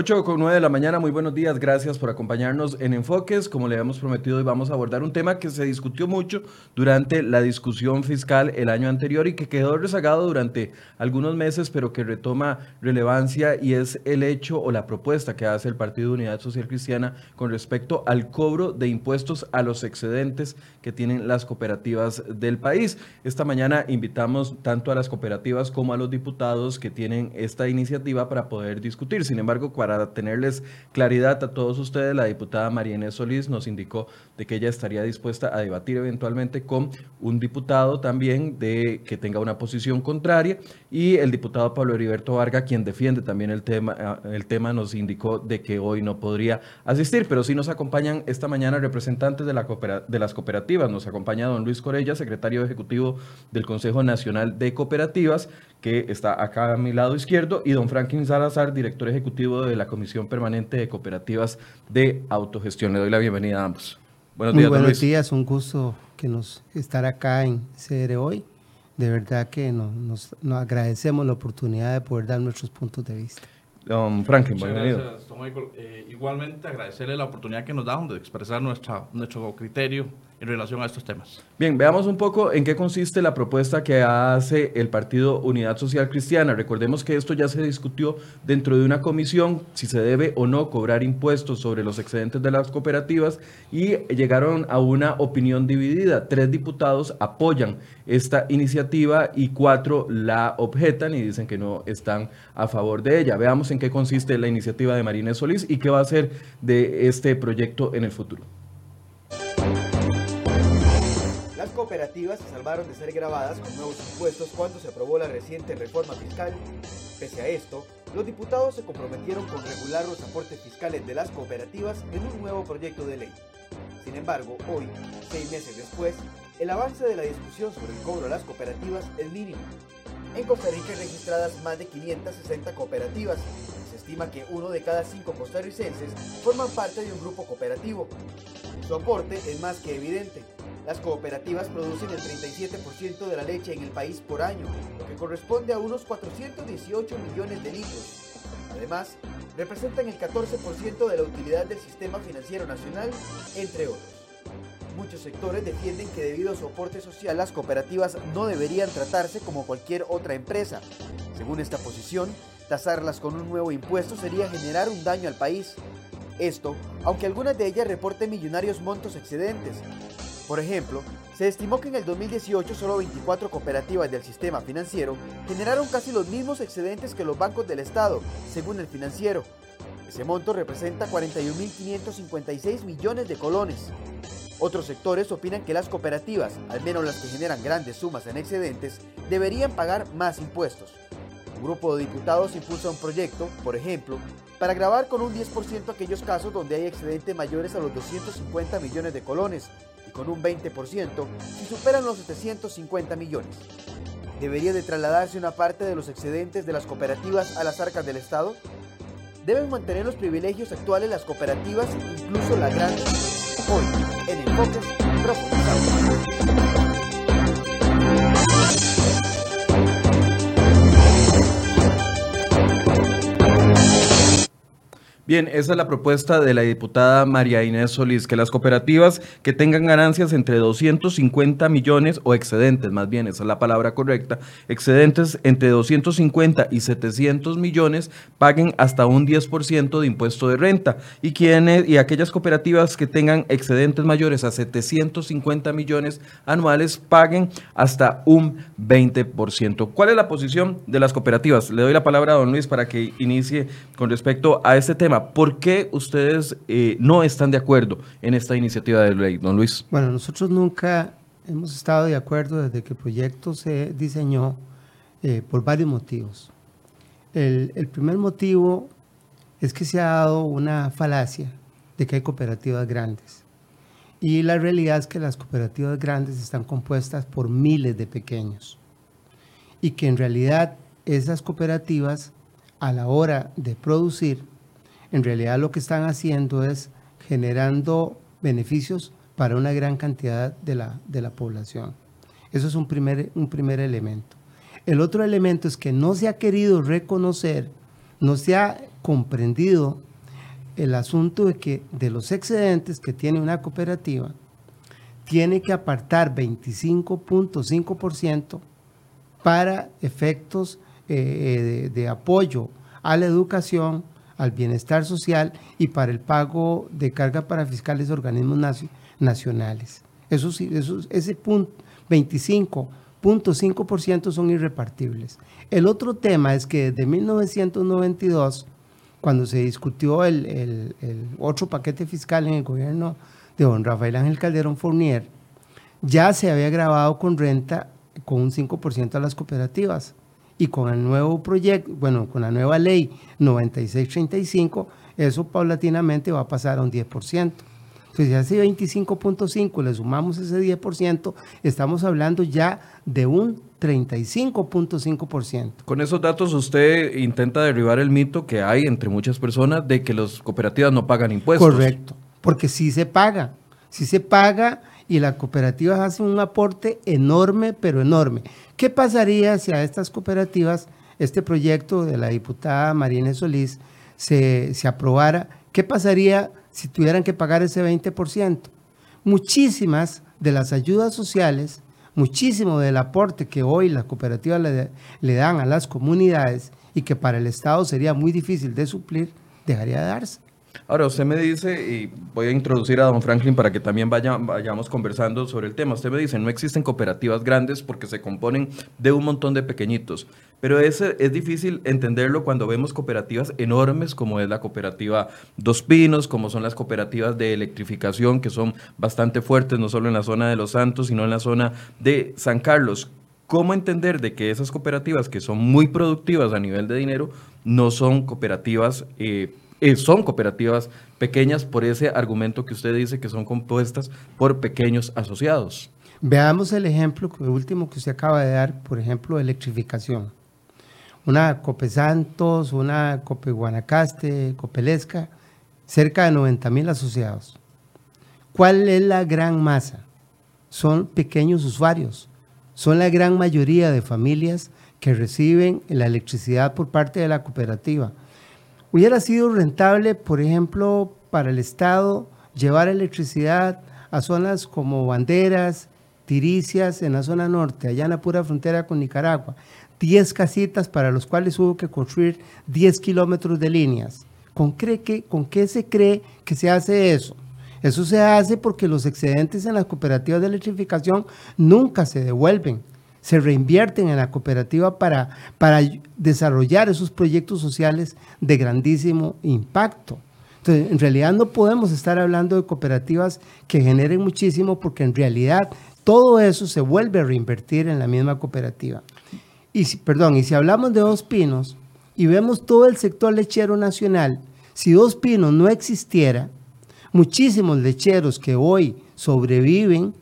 8 con 9 de la mañana, muy buenos días, gracias por acompañarnos en Enfoques. Como le habíamos prometido, hoy vamos a abordar un tema que se discutió mucho durante la discusión fiscal el año anterior y que quedó rezagado durante algunos meses, pero que retoma relevancia y es el hecho o la propuesta que hace el Partido de Unidad Social Cristiana con respecto al cobro de impuestos a los excedentes que tienen las cooperativas del país. Esta mañana invitamos tanto a las cooperativas como a los diputados que tienen esta iniciativa para poder discutir. Sin embargo, para tenerles claridad a todos ustedes, la diputada María Inés Solís nos indicó de que ella estaría dispuesta a debatir eventualmente con un diputado también de que tenga una posición contraria y el diputado Pablo Heriberto Varga, quien defiende también el tema, ah, el tema nos indicó de que hoy no podría asistir, pero sí nos acompañan esta mañana representantes de, la de las cooperativas. Nos acompaña don Luis Corella, secretario ejecutivo del Consejo Nacional de Cooperativas, que está acá a mi lado izquierdo, y don Franklin Salazar, director ejecutivo de la Comisión Permanente de Cooperativas de Autogestión. Le doy la bienvenida a ambos. Buenos días, Muy buenos días, un gusto que nos estar acá en CR hoy. De verdad que nos, nos, agradecemos la oportunidad de poder dar nuestros puntos de vista. Don Franklin, bienvenido. Gracias, don Michael. Eh, igualmente agradecerle la oportunidad que nos da de expresar nuestra, nuestro criterio en relación a estos temas. Bien, veamos un poco en qué consiste la propuesta que hace el Partido Unidad Social Cristiana. Recordemos que esto ya se discutió dentro de una comisión, si se debe o no cobrar impuestos sobre los excedentes de las cooperativas y llegaron a una opinión dividida. Tres diputados apoyan esta iniciativa y cuatro la objetan y dicen que no están a favor de ella. Veamos en qué consiste la iniciativa de Marínez Solís y qué va a ser de este proyecto en el futuro. Cooperativas se salvaron de ser grabadas con nuevos impuestos cuando se aprobó la reciente reforma fiscal. Pese a esto, los diputados se comprometieron con regular los aportes fiscales de las cooperativas en un nuevo proyecto de ley. Sin embargo, hoy, seis meses después, el avance de la discusión sobre el cobro a las cooperativas es mínimo. En Costa Rica hay registradas más de 560 cooperativas. Se estima que uno de cada cinco costarricenses forman parte de un grupo cooperativo. Su aporte es más que evidente. Las cooperativas producen el 37% de la leche en el país por año, lo que corresponde a unos 418 millones de litros. Además, representan el 14% de la utilidad del sistema financiero nacional, entre otros. Muchos sectores defienden que debido a su aporte social las cooperativas no deberían tratarse como cualquier otra empresa. Según esta posición, tasarlas con un nuevo impuesto sería generar un daño al país. Esto, aunque algunas de ellas reporten millonarios montos excedentes, por ejemplo, se estimó que en el 2018 solo 24 cooperativas del sistema financiero generaron casi los mismos excedentes que los bancos del Estado, según el financiero. Ese monto representa 41.556 millones de colones. Otros sectores opinan que las cooperativas, al menos las que generan grandes sumas en excedentes, deberían pagar más impuestos. Un grupo de diputados impulsa un proyecto, por ejemplo, para grabar con un 10% aquellos casos donde hay excedentes mayores a los 250 millones de colones, con un 20% si superan los 750 millones. ¿Debería de trasladarse una parte de los excedentes de las cooperativas a las arcas del Estado? ¿Deben mantener los privilegios actuales las cooperativas, incluso la grande? Hoy, en el Focus, Bien, esa es la propuesta de la diputada María Inés Solís, que las cooperativas que tengan ganancias entre 250 millones o excedentes, más bien, esa es la palabra correcta, excedentes entre 250 y 700 millones paguen hasta un 10% de impuesto de renta y quienes y aquellas cooperativas que tengan excedentes mayores a 750 millones anuales paguen hasta un 20%. ¿Cuál es la posición de las cooperativas? Le doy la palabra a don Luis para que inicie con respecto a este tema. ¿Por qué ustedes eh, no están de acuerdo en esta iniciativa de ley, don Luis? Bueno, nosotros nunca hemos estado de acuerdo desde que el proyecto se diseñó eh, por varios motivos. El, el primer motivo es que se ha dado una falacia de que hay cooperativas grandes. Y la realidad es que las cooperativas grandes están compuestas por miles de pequeños. Y que en realidad esas cooperativas, a la hora de producir, en realidad lo que están haciendo es generando beneficios para una gran cantidad de la, de la población. Eso es un primer, un primer elemento. El otro elemento es que no se ha querido reconocer, no se ha comprendido el asunto de que de los excedentes que tiene una cooperativa, tiene que apartar 25.5% para efectos eh, de, de apoyo a la educación, al bienestar social y para el pago de carga para fiscales de organismos nacionales. Eso eso, ese punto, 25.5% son irrepartibles. El otro tema es que desde 1992, cuando se discutió el, el, el otro paquete fiscal en el gobierno de don Rafael Ángel Calderón Fournier, ya se había grabado con renta con un 5% a las cooperativas y con el nuevo proyecto, bueno, con la nueva ley 9635, eso paulatinamente va a pasar a un 10%. Entonces, si hace 25.5 le sumamos ese 10%, estamos hablando ya de un 35.5%. Con esos datos usted intenta derribar el mito que hay entre muchas personas de que las cooperativas no pagan impuestos. Correcto, porque sí se paga, sí se paga y las cooperativas hacen un aporte enorme, pero enorme. ¿Qué pasaría si a estas cooperativas este proyecto de la diputada Marina Solís se, se aprobara? ¿Qué pasaría si tuvieran que pagar ese 20%. Muchísimas de las ayudas sociales, muchísimo del aporte que hoy las cooperativas le, le, dan a las comunidades y que para el Estado sería muy difícil de suplir, dejaría de darse. Ahora, usted me dice, y voy a introducir a don Franklin para que también vaya, vayamos conversando sobre el tema. Usted me dice, no existen cooperativas grandes porque se componen de un montón de pequeñitos. Pero es, es difícil entenderlo cuando vemos cooperativas enormes como es la cooperativa Dos Pinos, como son las cooperativas de electrificación que son bastante fuertes, no solo en la zona de Los Santos, sino en la zona de San Carlos. ¿Cómo entender de que esas cooperativas que son muy productivas a nivel de dinero no son cooperativas eh, eh, son cooperativas pequeñas por ese argumento que usted dice que son compuestas por pequeños asociados. Veamos el ejemplo último que usted acaba de dar, por ejemplo, electrificación. Una Cope Santos, una Cope Guanacaste, Copelesca, cerca de 90 mil asociados. ¿Cuál es la gran masa? Son pequeños usuarios, son la gran mayoría de familias que reciben la electricidad por parte de la cooperativa Hubiera sido rentable, por ejemplo, para el Estado llevar electricidad a zonas como Banderas, Tiricias, en la zona norte, allá en la pura frontera con Nicaragua. 10 casitas para los cuales hubo que construir 10 kilómetros de líneas. ¿Con, que, ¿Con qué se cree que se hace eso? Eso se hace porque los excedentes en las cooperativas de electrificación nunca se devuelven se reinvierten en la cooperativa para, para desarrollar esos proyectos sociales de grandísimo impacto. Entonces, en realidad no podemos estar hablando de cooperativas que generen muchísimo porque en realidad todo eso se vuelve a reinvertir en la misma cooperativa. Y si, perdón, y si hablamos de Dos Pinos y vemos todo el sector lechero nacional, si Dos Pinos no existiera, muchísimos lecheros que hoy sobreviven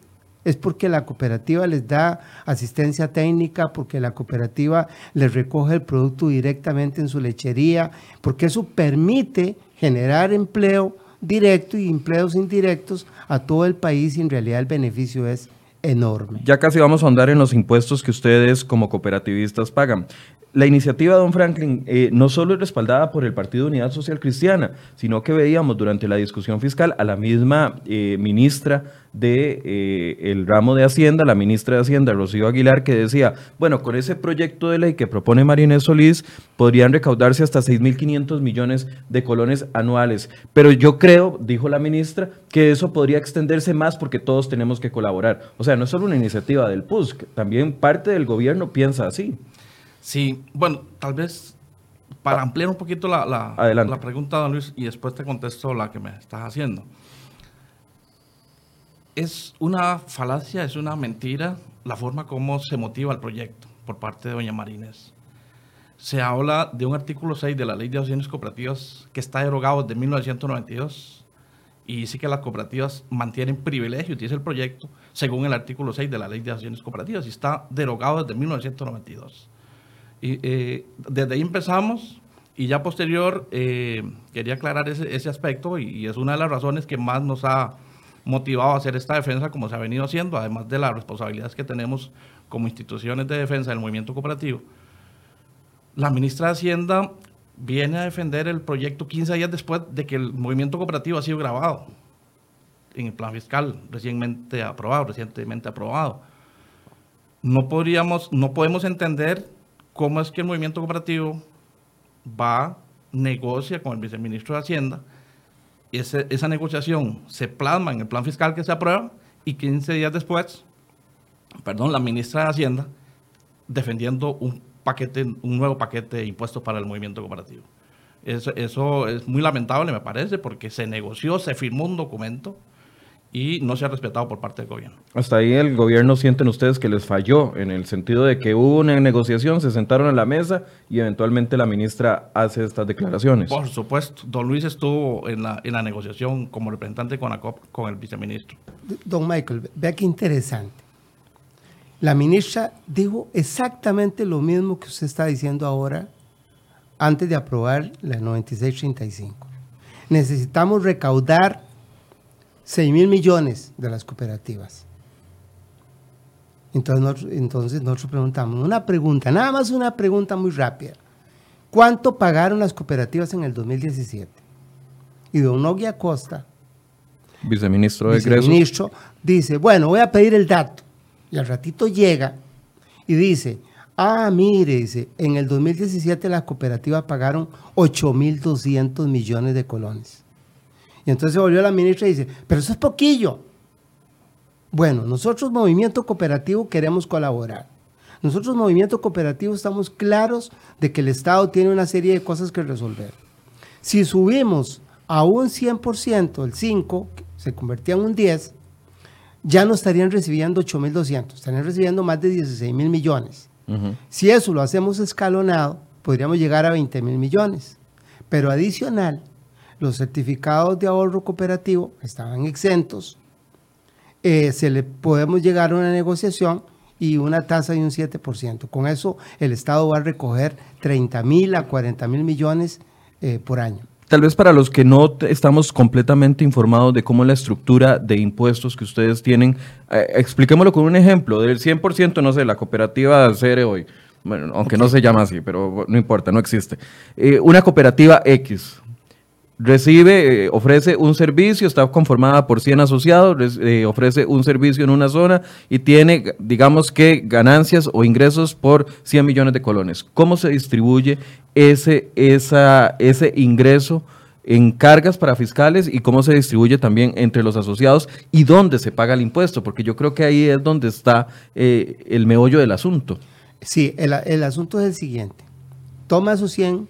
es porque la cooperativa les da asistencia técnica, porque la cooperativa les recoge el producto directamente en su lechería, porque eso permite generar empleo directo y empleos indirectos a todo el país y en realidad el beneficio es enorme. Ya casi vamos a ahondar en los impuestos que ustedes como cooperativistas pagan. La iniciativa, don Franklin, eh, no solo es respaldada por el Partido Unidad Social Cristiana, sino que veíamos durante la discusión fiscal a la misma eh, ministra de, eh, el ramo de Hacienda, la ministra de Hacienda, Rocío Aguilar, que decía, bueno, con ese proyecto de ley que propone Marinés Solís, podrían recaudarse hasta 6.500 millones de colones anuales. Pero yo creo, dijo la ministra, que eso podría extenderse más porque todos tenemos que colaborar. O sea, no es solo una iniciativa del PUSC, también parte del gobierno piensa así. Sí, bueno, tal vez para ampliar un poquito la, la, la pregunta, don Luis, y después te contesto la que me estás haciendo. Es una falacia, es una mentira la forma como se motiva el proyecto por parte de doña Marínez. Se habla de un artículo 6 de la Ley de Asociaciones Cooperativas que está derogado desde 1992 y dice que las cooperativas mantienen privilegios, dice el proyecto, según el artículo 6 de la Ley de Asociaciones Cooperativas y está derogado desde 1992. Y, eh, desde ahí empezamos y ya posterior eh, quería aclarar ese, ese aspecto y, es una de las razones que más nos ha motivado a hacer esta defensa como se ha venido haciendo, además de las responsabilidades que tenemos como instituciones de defensa del movimiento cooperativo. La ministra de Hacienda viene a defender el proyecto 15 días después de que el movimiento cooperativo ha sido grabado en el plan fiscal recientemente aprobado, recientemente aprobado. No podríamos, no podemos entender cómo es que el movimiento cooperativo va, negocia con el viceministro de Hacienda, y esa negociación se plasma en el plan fiscal que se aprueba y 15 días después, perdón, la ministra de Hacienda defendiendo un paquete, un nuevo paquete de impuestos para el movimiento cooperativo. Eso, eso es muy lamentable, me parece, porque se negoció, se firmó un documento y no se ha respetado por parte del gobierno. Hasta ahí el gobierno sienten ustedes que les falló en el sentido de que hubo una negociación, se sentaron a la mesa y eventualmente la ministra hace estas declaraciones. Por supuesto, don Luis estuvo en la, en la negociación como representante con, la con el viceministro. Don Michael, vea qué interesante. La ministra dijo exactamente lo mismo que usted está diciendo ahora antes de aprobar la 9635. Necesitamos recaudar 6 mil millones de las cooperativas. Entonces nosotros, entonces nosotros preguntamos, una pregunta, nada más una pregunta muy rápida. ¿Cuánto pagaron las cooperativas en el 2017? Y don Nogui Acosta, viceministro de viceministro, dice, bueno, voy a pedir el dato. Y al ratito llega y dice, ah, mire, dice, en el 2017 las cooperativas pagaron 8.200 millones de colones. Y entonces volvió la ministra y dice, pero eso es poquillo. Bueno, nosotros Movimiento Cooperativo queremos colaborar. Nosotros Movimiento Cooperativo estamos claros de que el Estado tiene una serie de cosas que resolver. Si subimos a un 100%, el 5, se convertía en un 10, ya no estarían recibiendo 8.200, estarían recibiendo más de 16 mil millones. Si eso lo hacemos escalonado, podríamos llegar a 20 mil millones. Pero adicional, los certificados de ahorro cooperativo estaban exentos. Eh, se le podemos llegar a una negociación y una tasa de un 7%. Con eso el Estado va a recoger 30 mil a 40 mil millones eh, por año. Tal vez para los que no estamos completamente informados de cómo es la estructura de impuestos que ustedes tienen, eh, expliquémoslo con un ejemplo. Del 100%, no sé, la cooperativa Cere hoy, bueno, aunque no se llama así, pero no importa, no existe. una cooperativa X, recibe, eh, ofrece un servicio, está conformada por 100 asociados, eh, ofrece un servicio en una zona y tiene, digamos que, ganancias o ingresos por 100 millones de colones. ¿Cómo se distribuye ese, esa, ese ingreso en cargas para fiscales y cómo se distribuye también entre los asociados y dónde se paga el impuesto? Porque yo creo que ahí es donde está eh, el meollo del asunto. Sí, el, asunto es el siguiente. Toma esos 100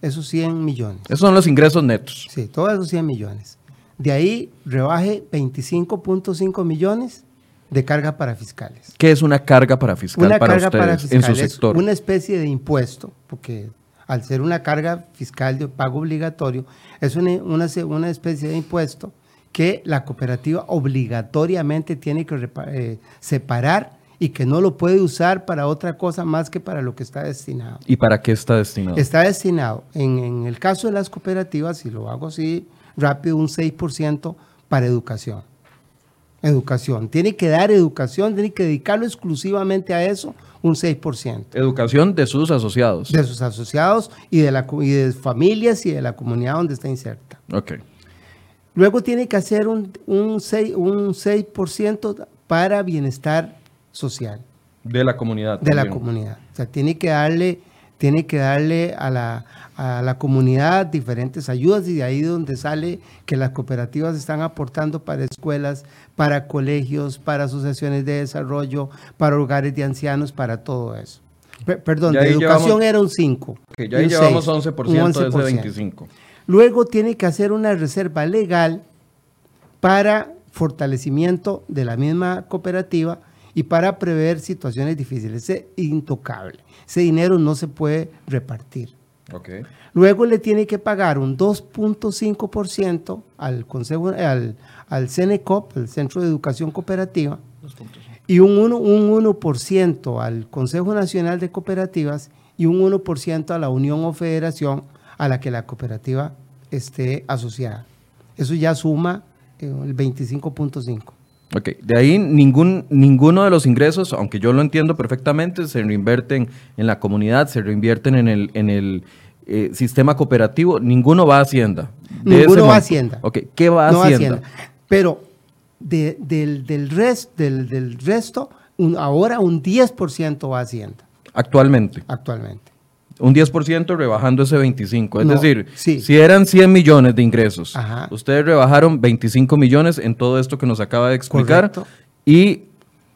esos 100 millones. Esos son los ingresos netos. Sí, todos esos 100 millones. De ahí rebaje 25.5 millones de carga para fiscales. ¿Qué es una carga para fiscal una para carga para fiscales, en su sector? Una especie de impuesto, porque al ser una carga fiscal de pago obligatorio, es una, una, especie de impuesto que la cooperativa obligatoriamente tiene que eh, separar y que no lo puede usar para otra cosa más que para lo que está destinado. ¿Y para qué está destinado? Está destinado, en, el caso de las cooperativas, si lo hago así rápido, un 6% para educación. Educación. Tiene que dar educación, tiene que dedicarlo exclusivamente a eso, un 6%. Educación de sus asociados. De sus asociados y de, la, y de familias y de la comunidad donde está inserta. Ok. Luego tiene que hacer un, un 6%, un 6 para bienestar social. De la comunidad. De la comunidad. O sea, tiene que darle, tiene que darle a la, a la comunidad diferentes ayudas y de ahí donde sale que las cooperativas están aportando para escuelas, para colegios, para asociaciones de desarrollo, para hogares de ancianos, para todo eso. perdón, de educación era un 5. Que ya ahí llevamos 11%, de ese 25. Luego tiene que hacer una reserva legal para fortalecimiento de la misma cooperativa y para prever situaciones difíciles. Es intocable. Ese dinero no se puede repartir. Luego le tiene que pagar un 2.5% al Consejo, al, al CENECOP, el Centro de Educación Cooperativa, y un 1%, un 1 al Consejo Nacional de Cooperativas y un 1% a la unión o federación a la que la cooperativa esté asociada. Eso ya suma eh, el 25.5. Ok, de ahí ningún, ninguno de los ingresos, aunque yo lo entiendo perfectamente, se reinvierten en la comunidad, se reinvierten en el, en el, eh, sistema cooperativo, ninguno va a Hacienda. Ninguno va a. Hacienda. Ok, ¿qué va a No Hacienda? Pero de- del, del, del resto, un- ahora un 10% va a Hacienda Actualmente. actualmente. Un 10% rebajando ese 25. Es No, decir, sí. si eran 100 millones de ingresos, Ajá. ustedes rebajaron 25 millones en todo esto que nos acaba de explicar. Correcto. Y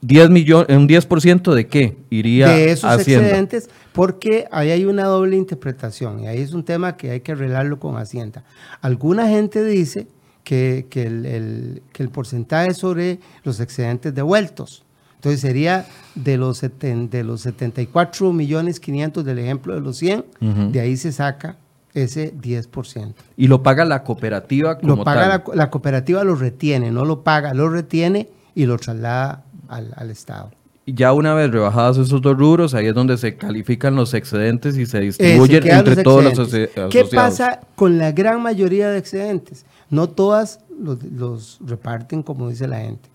10 millones, ¿un 10% de qué iría de esos Hacienda? excedentes, porque ahí hay una doble interpretación y ahí es un tema que hay que arreglarlo con Hacienda. Alguna gente dice que, que el, el- que el porcentaje es sobre los excedentes devueltos. Entonces sería de los, seten- de los 74 millones 500 del ejemplo de los 100, Ujú. de ahí se saca ese 10%. Y lo paga la cooperativa como Lo paga tal. la, la cooperativa, lo retiene, no lo paga, lo retiene y lo traslada al, al Estado. Ya una vez rebajados esos dos rubros, ahí es donde se califican los excedentes y se Eh, se distribuyen entre los todos los ¿Qué pasa con la gran mayoría de excedentes? No todas los, los reparten como dice la gente.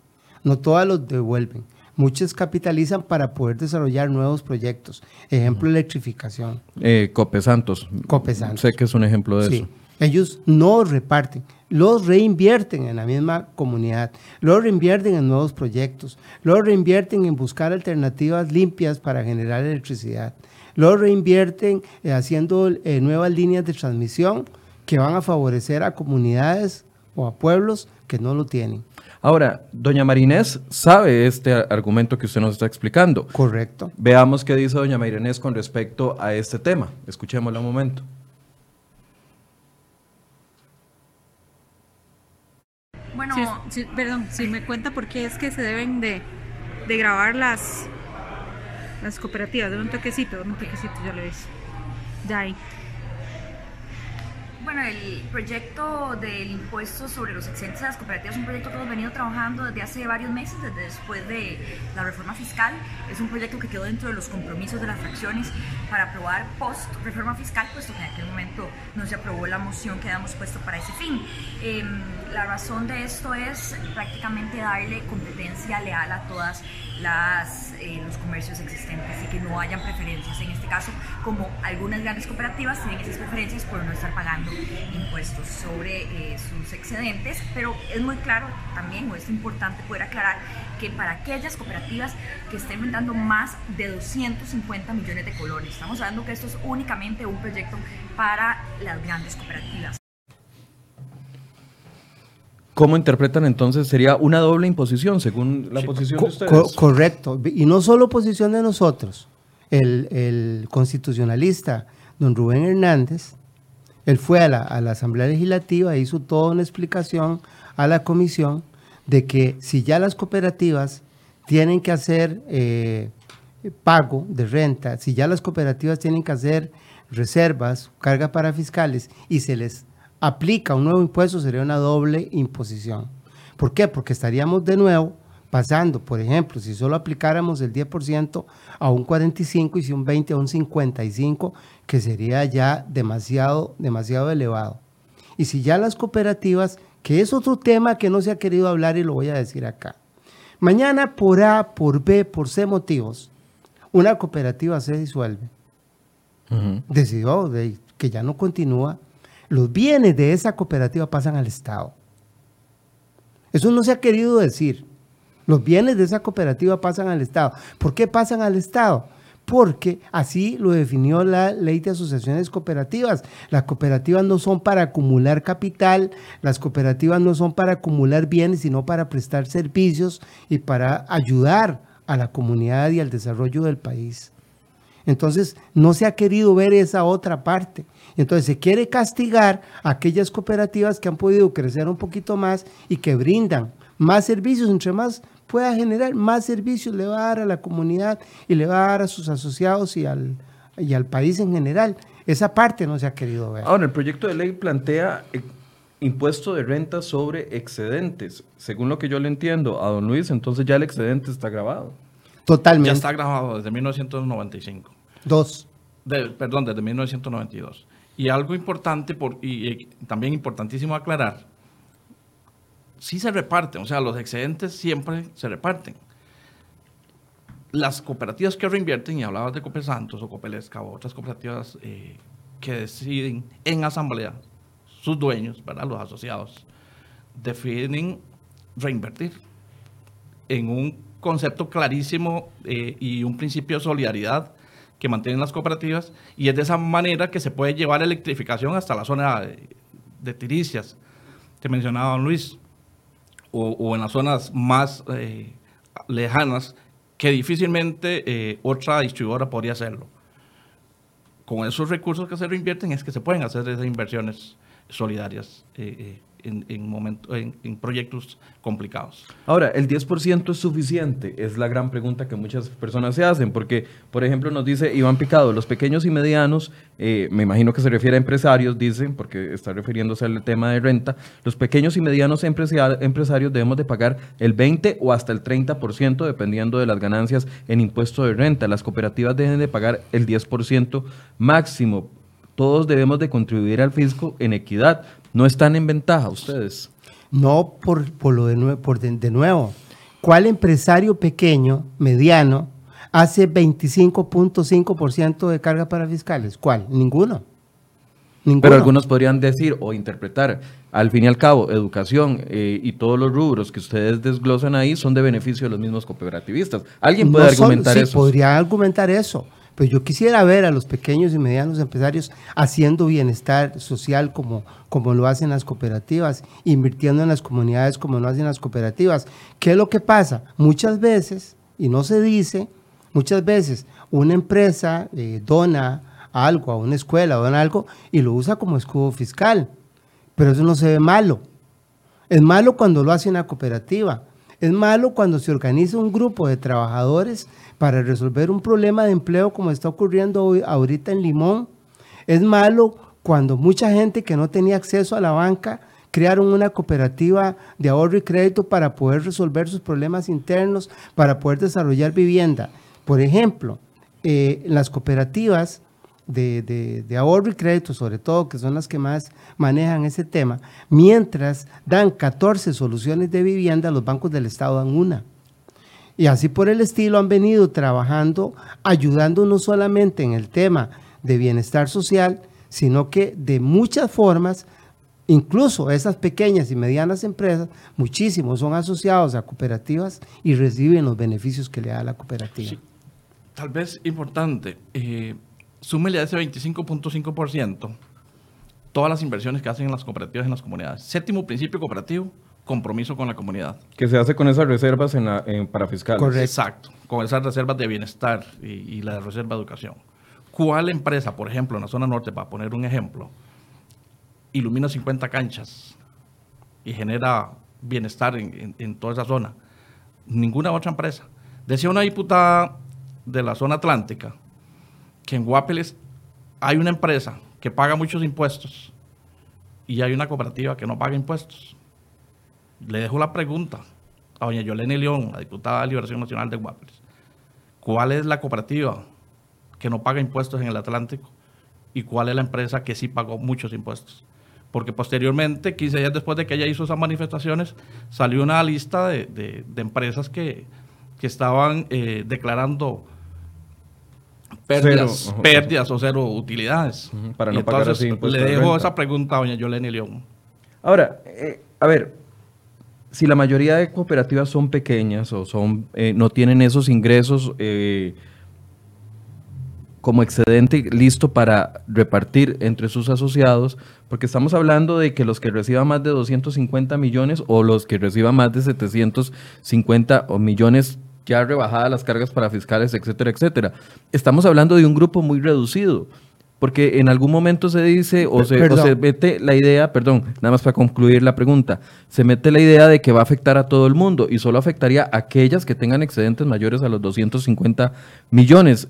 No todas los devuelven. Muchos capitalizan para poder desarrollar nuevos proyectos. Ejemplo, electrificación. Eh, Cope Santos. Cope Santos. Sé que es un ejemplo de Sí. eso. Ellos no reparten, los reinvierten en la misma comunidad, los reinvierten en nuevos proyectos, los reinvierten en buscar alternativas limpias para generar electricidad, los reinvierten eh, haciendo eh, nuevas líneas de transmisión que van a favorecer a comunidades o a pueblos que no lo tienen. Ahora, doña Marinés sabe este argumento que usted nos está explicando. Correcto. Veamos qué dice doña Marinés con respecto a este tema. Escuchémoslo un momento. Bueno, Sí, sí, perdón, si me cuenta por qué es que se deben de, de grabar las, las cooperativas. De un toquecito, de un toquecito, ya lo ves. Ya ahí. Bueno, el proyecto del impuesto sobre los excedentes de las cooperativas es un proyecto que hemos venido trabajando desde hace varios meses, desde después de la reforma fiscal. Es un proyecto que quedó dentro de los compromisos de las fracciones para aprobar post reforma fiscal, puesto que en aquel momento no se aprobó la moción que habíamos puesto para ese fin. Em, la razón de esto es prácticamente darle competencia leal a todas las, eh, los comercios existentes y que no hayan preferencias. En este caso, como algunas grandes cooperativas tienen esas preferencias por no estar pagando impuestos sobre eh, sus excedentes, pero es muy claro también, o es importante poder aclarar que para aquellas cooperativas que estén vendando más de 250 millones de colones, estamos hablando que esto es únicamente un proyecto para las grandes cooperativas. ¿Cómo interpretan entonces? Sería una doble imposición según la posición de ustedes. co- correcto. Y no solo posición de nosotros. El, el constitucionalista don Rubén Hernández, él fue a la, Asamblea Legislativa, hizo toda una explicación a la comisión de que si ya las cooperativas tienen que hacer eh, pago de renta, si ya las cooperativas tienen que hacer reservas, cargas para fiscales y se les aplica un nuevo impuesto, sería una doble imposición. ¿Por qué? Porque estaríamos de nuevo pasando, por ejemplo, si solo aplicáramos el 10% a un 45 y si un 20 a un 55, que sería ya demasiado, demasiado elevado. Y si ya las cooperativas, que es otro tema que no se ha querido hablar y lo voy a decir acá. Mañana por A, por B, por C motivos, una cooperativa se disuelve Ujú. decidió de- que ya no continúa, los bienes de esa cooperativa pasan al Estado. Eso no se ha querido decir. Los bienes de esa cooperativa pasan al Estado. ¿Por qué pasan al Estado? Porque así lo definió la ley de asociaciones cooperativas. Las cooperativas no son para acumular capital, las cooperativas no son para acumular bienes, sino para prestar servicios y para ayudar a la comunidad y al desarrollo del país. Entonces, no se ha querido ver esa otra parte. Entonces, se quiere castigar a aquellas cooperativas que han podido crecer un poquito más y que brindan más servicios. Entre más pueda generar, más servicios le va a dar a la comunidad y le va a dar a sus asociados y al, y al país en general. Esa parte no se ha querido ver. Ahora, el proyecto de ley plantea eh, impuesto de renta sobre excedentes. Según lo que yo le entiendo a don Luis, entonces ya el excedente está grabado. Totalmente. Ya está grabado desde 1995. Dos. De- perdón, desde 1992. Y algo importante por, y, y también importantísimo aclarar, sí se reparten, o sea, los excedentes siempre se reparten. Las cooperativas que reinvierten, y hablabas de Cope Santos o Copelesca o otras cooperativas eh, que deciden en asamblea, sus dueños, ¿verdad? los asociados, definen reinvertir en un concepto clarísimo eh, y un principio de solidaridad que mantienen las cooperativas y es de esa manera que se puede llevar electrificación hasta la zona de, de Tiricias, que mencionaba don Luis, o, en las zonas más eh, lejanas que difícilmente eh, otra distribuidora podría hacerlo. Con esos recursos que se reinvierten es que se pueden hacer esas inversiones solidarias eh, en, en, en- proyectos complicados. Ahora, ¿el 10% es suficiente? Es la gran pregunta que muchas personas se hacen, porque, por ejemplo, nos dice Iván Picado, los pequeños y medianos, eh, me imagino que se refiere a empresarios, dice, porque está refiriéndose al tema de renta, los pequeños y medianos empresarios debemos de pagar el 20 o hasta el 30%, dependiendo de las ganancias en impuesto de renta. Las cooperativas deben de pagar el 10% máximo. Todos debemos de contribuir al fisco en equidad. ¿No están en ventaja ustedes? No por, por lo de, nue- por de, de nuevo. ¿Cuál empresario pequeño, mediano, hace 25.5% de carga para fiscales? ¿Cuál? Ninguno. Ninguno. Pero algunos podrían decir o interpretar, al fin y al cabo, educación eh, y todos los rubros que ustedes desglosan ahí son de beneficio de los mismos cooperativistas. ¿Alguien puede No son- argumentar sí, eso? podría argumentar eso. Pero yo quisiera ver a los pequeños y medianos empresarios haciendo bienestar social como, como lo hacen las cooperativas, invirtiendo en las comunidades como lo hacen las cooperativas. ¿Qué es lo que pasa? Muchas veces, y no se dice, muchas veces una empresa eh, dona algo a una escuela, dona algo y lo usa como escudo fiscal. Pero eso no se ve malo. Es malo cuando lo hace una cooperativa. Es malo cuando se organiza un grupo de trabajadores para resolver un problema de empleo como está ocurriendo hoy, ahorita en Limón. Es malo cuando mucha gente que no tenía acceso a la banca crearon una cooperativa de ahorro y crédito para poder resolver sus problemas internos, para poder desarrollar vivienda. Por ejemplo, eh, las cooperativas de, de- ahorro y crédito, sobre todo, que son las que más manejan ese tema, mientras dan 14 soluciones de vivienda, los bancos del Estado dan una. Y así por el estilo han venido trabajando, ayudando no solamente en el tema de bienestar social, sino que de muchas formas, incluso esas pequeñas y medianas empresas, muchísimos son asociados a cooperativas y reciben los beneficios que le da la cooperativa. Tal vez importante, eh, a ese 25.5% todas las inversiones que hacen las cooperativas en las comunidades. Séptimo principio cooperativo, compromiso con la comunidad. Que se hace con esas reservas en la, en- para fiscales. Correcto. Exacto, con esas reservas de bienestar y, y la reserva de educación. ¿Cuál empresa, por ejemplo, en la zona norte, para poner un ejemplo, ilumina 50 canchas y genera bienestar en, en- en toda esa zona? Ninguna otra empresa. Decía una diputada de la zona atlántica que en Guapeles hay una empresa que paga muchos impuestos y hay una cooperativa que no paga impuestos. Le dejo la pregunta a doña Yolene León, la diputada de Liberación Nacional de Guapeles. ¿Cuál es la cooperativa que no paga impuestos en el Atlántico? ¿Y cuál es la empresa que sí pagó muchos impuestos? Porque posteriormente, 15 días después de que ella hizo esas manifestaciones, salió una lista de, de- de empresas que, que estaban eh, declarando pérdidas, Cero, pérdidas o cero utilidades. Para Y no pagar así impuesto Le de dejo esa pregunta a doña Yolene León. Ahora, eh, a ver, si la mayoría de cooperativas son pequeñas o son eh, no tienen esos ingresos eh, como excedente listo para repartir entre sus asociados, porque estamos hablando de que los que reciban más de 250 millones o los que reciban más de 750 o millones ya rebajadas las cargas para fiscales, etcétera, etcétera. Estamos hablando de un grupo muy reducido. Porque en algún momento se dice o se, o se mete la idea, perdón, nada más para concluir la pregunta, se mete la idea de que va a afectar a todo el mundo y solo afectaría a aquellas que tengan excedentes mayores a los 250 millones.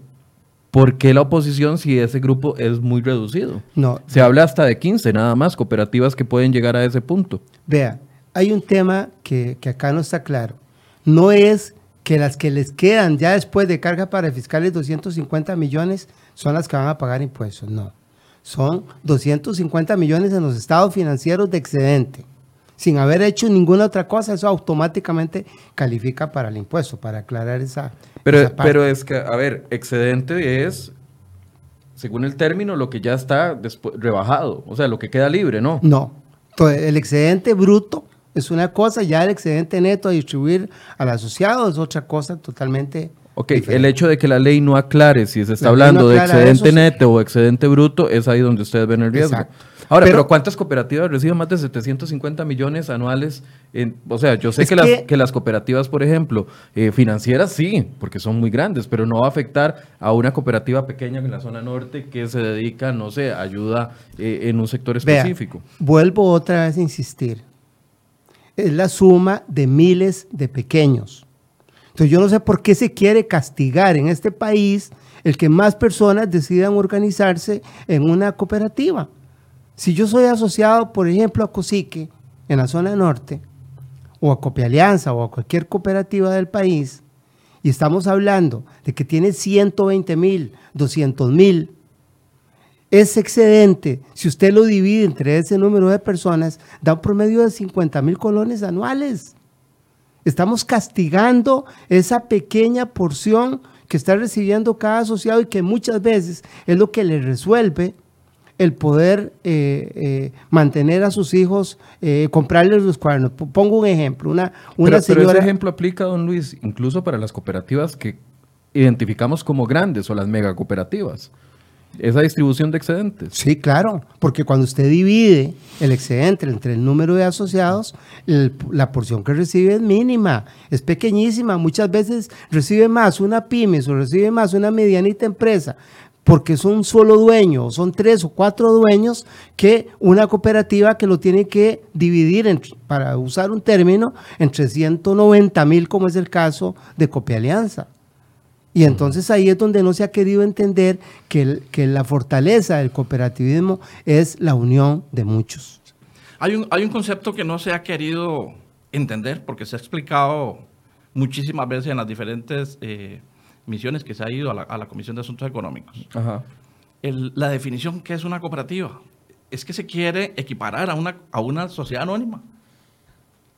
¿Por qué la oposición si ese grupo es muy reducido? No, Se habla hasta de 15 nada más, cooperativas que pueden llegar a ese punto. Vea, hay un tema que, que acá no está claro. No es que las que les quedan ya después de carga para fiscales 250 millones son las que van a pagar impuestos. No. Son 250 millones en los estados financieros de excedente. Sin haber hecho ninguna otra cosa, eso automáticamente califica para el impuesto, para aclarar esa. Pero, esa parte. pero es que, a ver, excedente es según el término, lo que ya está rebajado, o sea, lo que queda libre, ¿no? No. Entonces, el excedente bruto es una cosa, ya el excedente neto a distribuir al asociado es otra cosa totalmente. Ok, diferente. el hecho de que la ley no aclare si se está La ley no hablando de excedente eso, neto o excedente bruto, es ahí donde ustedes ven el riesgo. Exacto. Ahora, pero, Pero- ¿cuántas cooperativas reciben más de 750 millones anuales? En, o sea, yo sé que, las, que- que las cooperativas, por ejemplo, eh, financieras sí, porque son muy grandes, pero no va a afectar a una cooperativa pequeña en la zona norte que se dedica, no sé, a ayuda eh, en un sector Vea, específico. vuelvo otra vez a insistir. Es la suma de miles de pequeños. Entonces yo no sé por qué se quiere castigar en este país el que más personas decidan organizarse en una cooperativa. Si yo soy asociado, por ejemplo, a Cosique, en la zona norte, o a Copialianza, o a cualquier cooperativa del país, y estamos hablando de que tiene 120 mil, 200 mil, ese excedente, si usted lo divide entre ese número de personas, da un promedio de 50 mil colones anuales. Estamos castigando esa pequeña porción que está recibiendo cada asociado y que muchas veces es lo que le resuelve el poder eh, eh, mantener a sus hijos, eh, comprarles los cuadernos. Pongo un ejemplo, una, una pero, pero señora... ese ejemplo aplica, don Luis, incluso para las cooperativas que identificamos como grandes o las megacooperativas. Esa distribución de excedentes. Sí, claro, porque cuando usted divide el excedente entre el número de asociados, la porción que recibe es mínima, es pequeñísima. Muchas veces recibe más una pyme o recibe más una medianita empresa, porque son un solo dueño, son tres o cuatro dueños, que una cooperativa que lo tiene que dividir, para usar un término, entre 190 mil, como es el caso de Copialianza. Y entonces ahí es donde no se ha querido entender que, el- que la fortaleza del cooperativismo es la unión de muchos. Hay un, hay un concepto que no se ha querido entender porque se ha explicado muchísimas veces en las diferentes eh, misiones que se ha ido a la, a la Comisión de Asuntos Económicos. Ajá. El- la definición que es una cooperativa es que se quiere equiparar a una, a una sociedad anónima.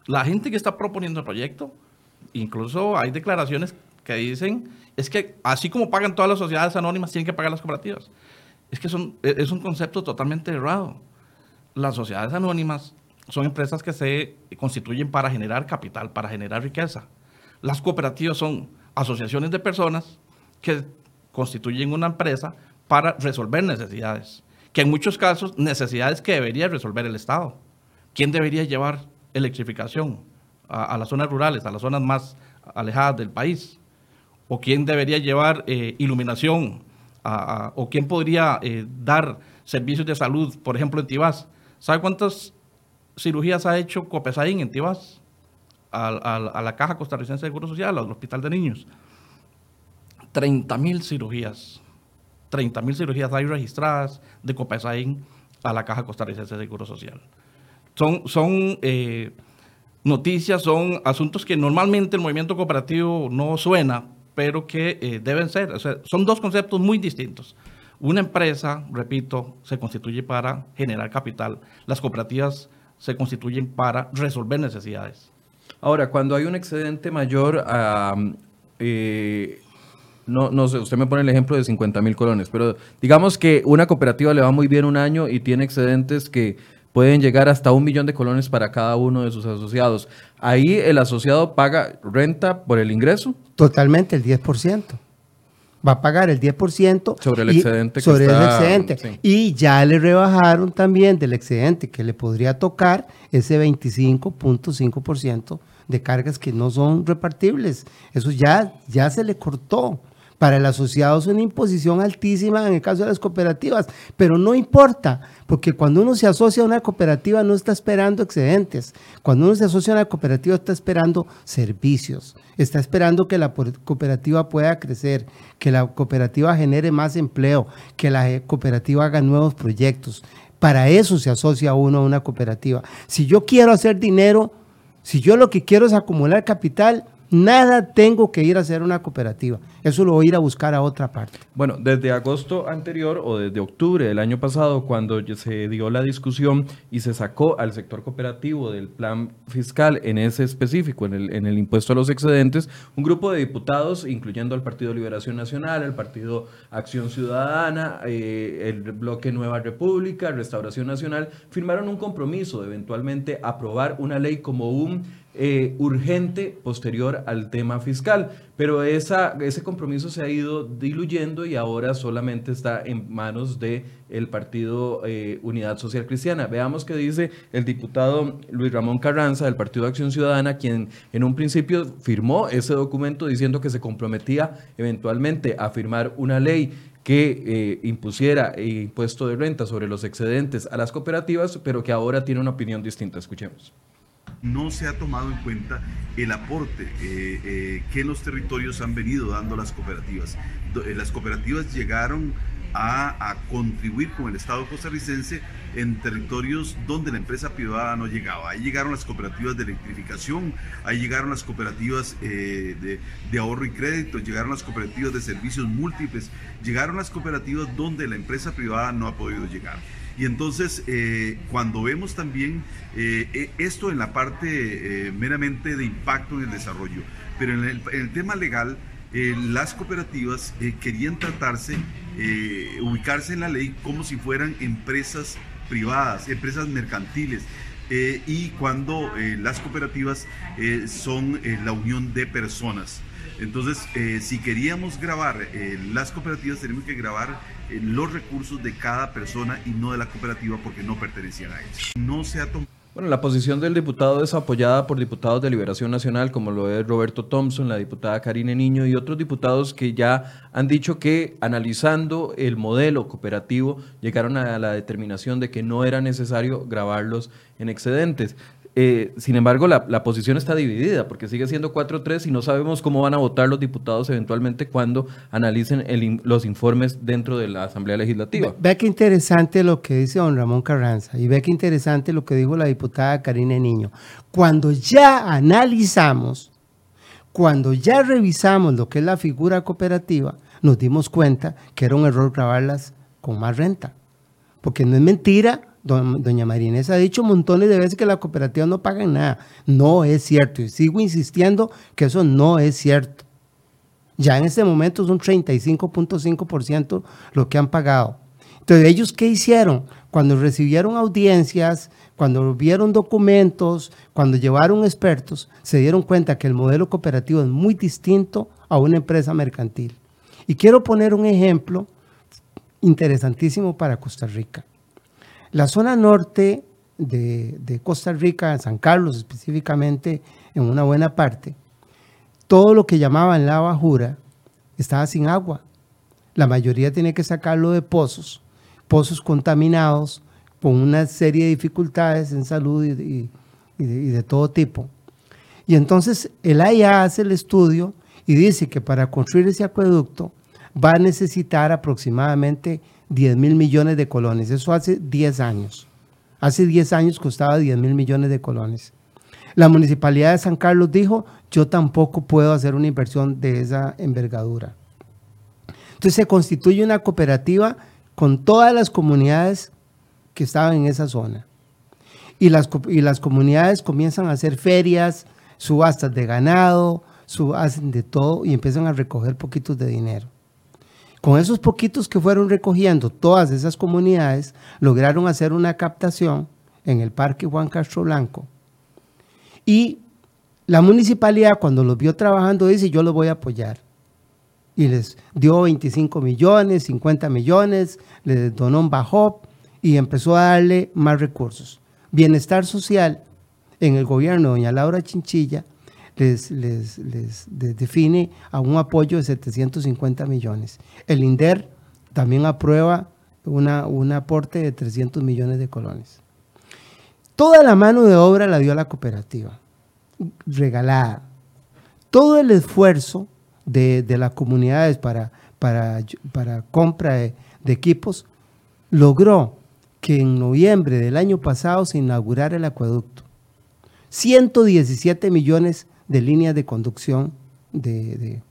La gente que está proponiendo el proyecto, incluso hay declaraciones que dicen, es que así como pagan todas las sociedades anónimas, tienen que pagar las cooperativas. Es que son, e- es un concepto totalmente errado. Las sociedades anónimas son empresas que se constituyen para generar capital, para generar riqueza. Las cooperativas son asociaciones de personas que constituyen una empresa para resolver necesidades, que en muchos casos necesidades que debería resolver el Estado. ¿Quién debería llevar electrificación a, a las zonas rurales, a las zonas más alejadas del país? ¿O quién debería llevar eh, iluminación? a- ¿O quién podría eh, dar servicios de salud, por ejemplo, en Tibás? ¿Sabe cuántas cirugías ha hecho Copesaín en Tibás? A la Caja Costarricense de Seguro Social, al Hospital de Niños. 30 mil cirugías. 30 mil cirugías hay registradas de Copesaín a la Caja Costarricense de Seguro Social. Son, son eh, noticias, son asuntos que normalmente el movimiento cooperativo no suena, pero que eh, deben ser. Son dos conceptos muy distintos. Una empresa, repito, se constituye para generar capital. Las cooperativas se constituyen para resolver necesidades. Ahora, cuando hay un excedente mayor eh, no, no sé, usted me pone el ejemplo de 50 mil colones, pero digamos que una cooperativa le va muy bien un año y tiene excedentes que pueden llegar hasta un millón de colones para cada uno de sus asociados. Ahí el asociado paga renta por el ingreso. Totalmente, el 10%. Va a pagar el 10% Sobre el y- excedente que sobre el excedente. sí. Y ya le rebajaron también del excedente que le podría tocar ese 25.5% de cargas que no son repartibles. Eso ya, ya se le cortó. Para el asociado es una imposición altísima en el caso de las cooperativas, pero no importa, porque cuando uno se asocia a una cooperativa no está esperando excedentes. Cuando uno se asocia a una cooperativa está esperando servicios, está esperando que la cooperativa pueda crecer, que la cooperativa genere más empleo, que la cooperativa haga nuevos proyectos. Para eso se asocia uno a una cooperativa. Si yo quiero hacer dinero, si yo lo que quiero es acumular capital, Nada tengo que ir a hacer una cooperativa. Eso lo voy a ir a buscar a otra parte. Bueno, desde agosto anterior o desde octubre del año pasado, cuando se dio la discusión y se sacó al sector cooperativo del plan fiscal en ese específico, en el, impuesto a los excedentes, un grupo de diputados, incluyendo al Partido Liberación Nacional, el Partido Acción Ciudadana, eh, el bloque Nueva República, Restauración Nacional, firmaron un compromiso de eventualmente aprobar una ley como un eh, urgente posterior al tema fiscal. Pero ese compromiso se ha ido diluyendo y ahora solamente está en manos del el Partido eh, Unidad Social Cristiana. Veamos qué dice el diputado Luis Ramón Carranza del Partido Acción Ciudadana, quien en un principio firmó ese documento diciendo que se comprometía eventualmente a firmar una ley que eh, impusiera impuesto de renta sobre los excedentes a las cooperativas, pero que ahora tiene una opinión distinta. Escuchemos no se ha tomado en cuenta el aporte eh, eh, que los territorios han venido dando las cooperativas. Eh, las cooperativas llegaron a, contribuir con el Estado costarricense en territorios donde la empresa privada no llegaba. Ahí llegaron las cooperativas de electrificación, ahí llegaron las cooperativas de, de, ahorro y crédito, llegaron las cooperativas de servicios múltiples, llegaron las cooperativas donde la empresa privada no ha podido llegar. Y entonces, eh, cuando vemos también eh, eh, esto en la parte meramente de impacto en el desarrollo, pero en el, tema legal, las cooperativas querían tratarse, ubicarse en la ley como si fueran empresas privadas, empresas mercantiles. y cuando las cooperativas son la unión de personas. Entonces, si queríamos grabar las cooperativas, tenemos que grabar eh, los recursos de cada persona y no de la cooperativa porque no pertenecían a ellos. No se ha Bueno, la posición del diputado es apoyada por diputados de Liberación Nacional, como lo es Roberto Thompson, la diputada Karine Niño y otros diputados que ya han dicho que analizando el modelo cooperativo llegaron a la determinación de que no era necesario grabarlos en excedentes. Eh, sin embargo, la, posición está dividida porque sigue siendo 4-3 y no sabemos cómo van a votar los diputados eventualmente cuando analicen los informes dentro de la Asamblea Legislativa. Ve, qué interesante lo que dice don Ramón Carranza y ve qué interesante lo que dijo la diputada Karina Niño. Cuando ya analizamos, cuando ya revisamos lo que es la figura cooperativa, nos dimos cuenta que era un error grabarlas con más renta. Porque no es mentira doña María ha dicho montones de veces que la cooperativa no pagan nada. No es cierto. Y sigo insistiendo que eso no es cierto. Ya en este momento es un 35.5% lo que han pagado. Entonces, ¿ellos qué hicieron? Cuando recibieron audiencias, cuando vieron documentos, cuando llevaron expertos, se dieron cuenta que el modelo cooperativo es muy distinto a una empresa mercantil. Y quiero poner un ejemplo interesantísimo para Costa Rica. La zona norte de, Costa Rica, San Carlos específicamente, en una buena parte, todo lo que llamaban la bajura estaba sin agua. La mayoría tiene que sacarlo de pozos, pozos contaminados, con una serie de dificultades en salud y, de, todo tipo. Y entonces el AIA hace el estudio y dice que para construir ese acueducto va a necesitar aproximadamente 10 mil millones de colones. Eso hace 10 años. Hace 10 años costaba 10 mil millones de colones. La municipalidad de San Carlos dijo, yo tampoco puedo hacer una inversión de esa envergadura. Entonces se constituye una cooperativa con todas las comunidades que estaban en esa zona. Y las, y las comunidades comienzan a hacer ferias, subastas de ganado, hacen de todo y empiezan a recoger poquitos de dinero. Con esos poquitos que fueron recogiendo todas esas comunidades, lograron hacer una captación en el Parque Juan Castro Blanco. Y la municipalidad, cuando los vio trabajando, dice, yo los voy a apoyar. Y les dio 25 millones, 50 millones, les donó un bajo y empezó a darle más recursos. Bienestar social en el gobierno de doña Laura Chinchilla les, define a un apoyo de 750 millones. El INDER también aprueba una, un aporte de 300 millones de colones. Toda la mano de obra la dio a la cooperativa, regalada. Todo el esfuerzo de, las comunidades para, para, para compra de, de equipos logró que en noviembre del año pasado se inaugurara el acueducto. 117 millones de líneas de conducción de,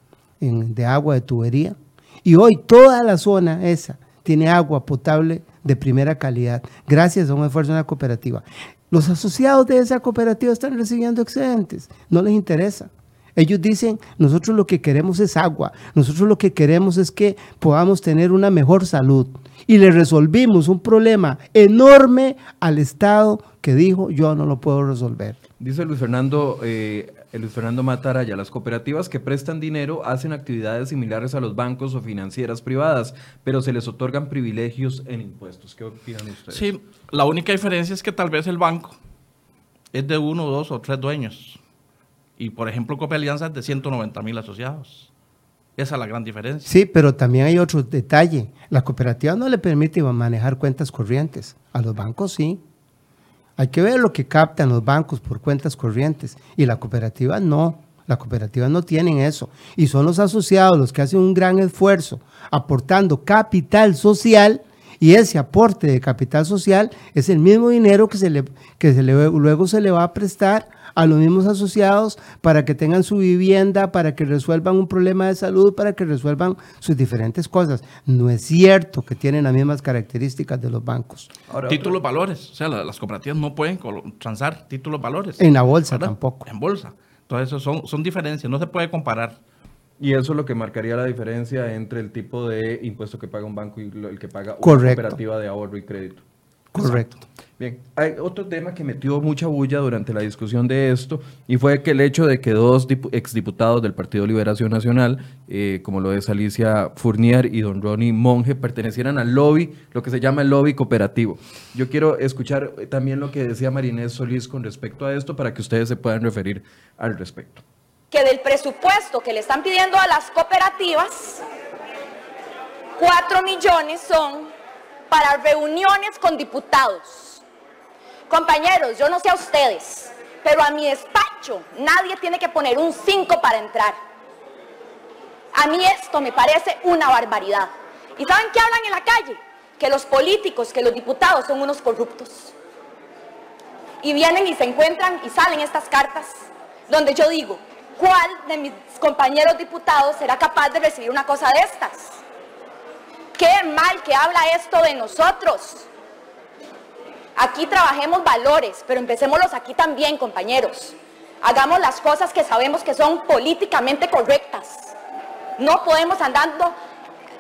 de- agua de tubería. Y hoy toda la zona esa tiene agua potable de primera calidad, gracias a un esfuerzo de una cooperativa. Los asociados de esa cooperativa están recibiendo excedentes, no les interesa. Ellos dicen, nosotros lo que queremos es agua, nosotros lo que queremos es que podamos tener una mejor salud. Y le resolvimos un problema enorme al Estado que dijo, yo no lo puedo resolver. Dice Luis Fernando, eh, Luis Fernando Mataraya, las cooperativas que prestan dinero hacen actividades similares a los bancos o financieras privadas, pero se les otorgan privilegios en impuestos. ¿Qué opinan ustedes? Sí, la única diferencia es que tal vez el banco es de uno, dos o tres dueños. Y por ejemplo, Copa Alianza es de 190 mil asociados. Esa es la gran diferencia. Sí, pero también hay otro detalle. La cooperativa no le permite manejar cuentas corrientes. A los bancos sí. Hay que ver lo que captan los bancos por cuentas corrientes. Y la cooperativa no. La cooperativa no tienen eso. Y son los asociados los que hacen un gran esfuerzo aportando capital social. Y ese aporte de capital social es el mismo dinero que, se le, que se le- luego se le va a prestar a los mismos asociados para que tengan su vivienda, para que resuelvan un problema de salud, para que resuelvan sus diferentes cosas. No es cierto que tienen las mismas características de los bancos. Ahora, títulos valores. O sea, la- las cooperativas no pueden transar títulos valores. En la bolsa ¿verdad? tampoco. En bolsa. Entonces, eso son, son diferencias. No se puede comparar. Y eso es lo que marcaría la diferencia entre el tipo de impuesto que paga un banco y el que paga una Correcto. cooperativa de ahorro y crédito. Correcto. Bien, hay otro tema que metió mucha bulla durante la discusión de esto y fue que el hecho de que dos dipu- exdiputados del Partido Liberación Nacional, eh, como lo es Alicia Fournier y don Ronnie Monge, pertenecieran al lobby, lo que se llama el lobby cooperativo. Yo quiero escuchar eh, también lo que decía Marinés Solís con respecto a esto para que ustedes se puedan referir al respecto. que del presupuesto que le están pidiendo a las cooperativas, 4 millones son para reuniones con diputados. Compañeros, yo no sé a ustedes, pero a mi despacho nadie tiene que poner un 5 para entrar. A mí esto me parece una barbaridad. ¿Y saben qué hablan en la calle? Que los políticos, que los diputados son unos corruptos. Y vienen y se encuentran y salen estas cartas donde yo digo, ¿cuál de mis compañeros diputados será capaz de recibir una cosa de estas? Qué mal que habla esto de nosotros. Aquí trabajemos valores, pero empecémoslos aquí también, compañeros. Hagamos las cosas que sabemos que son políticamente correctas. No podemos andando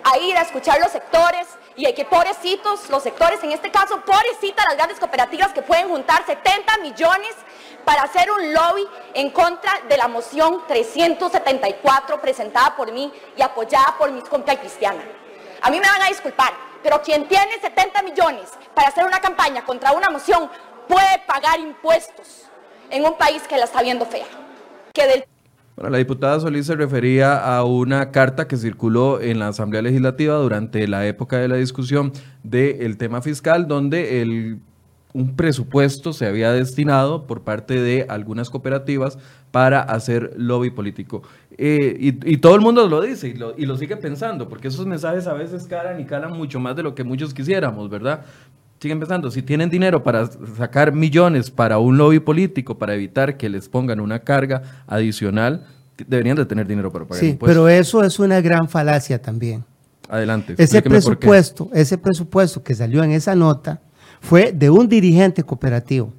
a ir a escuchar los sectores y hay que pobrecitos, los sectores, en este caso, pobrecitas las grandes cooperativas que pueden juntar 70 millones para hacer un lobby en contra de la moción 374 presentada por mí y apoyada por mis compas cristiana. A mí me van a disculpar, pero quien tiene 70 millones para hacer una campaña contra una moción puede pagar impuestos en un país que la está viendo fea. Que del Bueno, la diputada Solís se refería a una carta que circuló en la Asamblea Legislativa durante la época de la discusión del tema fiscal, donde el, un presupuesto se había destinado por parte de algunas cooperativas para hacer lobby político. Eh, y, y todo el mundo lo dice y lo, y lo sigue pensando, porque esos mensajes a veces calan y calan mucho más de lo que muchos quisiéramos, ¿verdad? Siguen pensando, si tienen dinero para sacar millones para un lobby político, para evitar que les pongan una carga adicional, deberían de tener dinero para pagar Sí, impuestos. pero eso es una gran falacia también. Adelante. Ese presupuesto, ese presupuesto que salió en esa nota fue de un dirigente cooperativo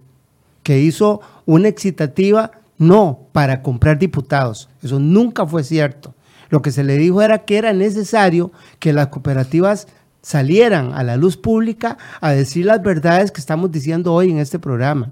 que hizo una excitativa no para comprar diputados. Eso nunca fue cierto. Lo que se le dijo era que era necesario que las cooperativas salieran a la luz pública a decir las verdades que estamos diciendo hoy en este programa.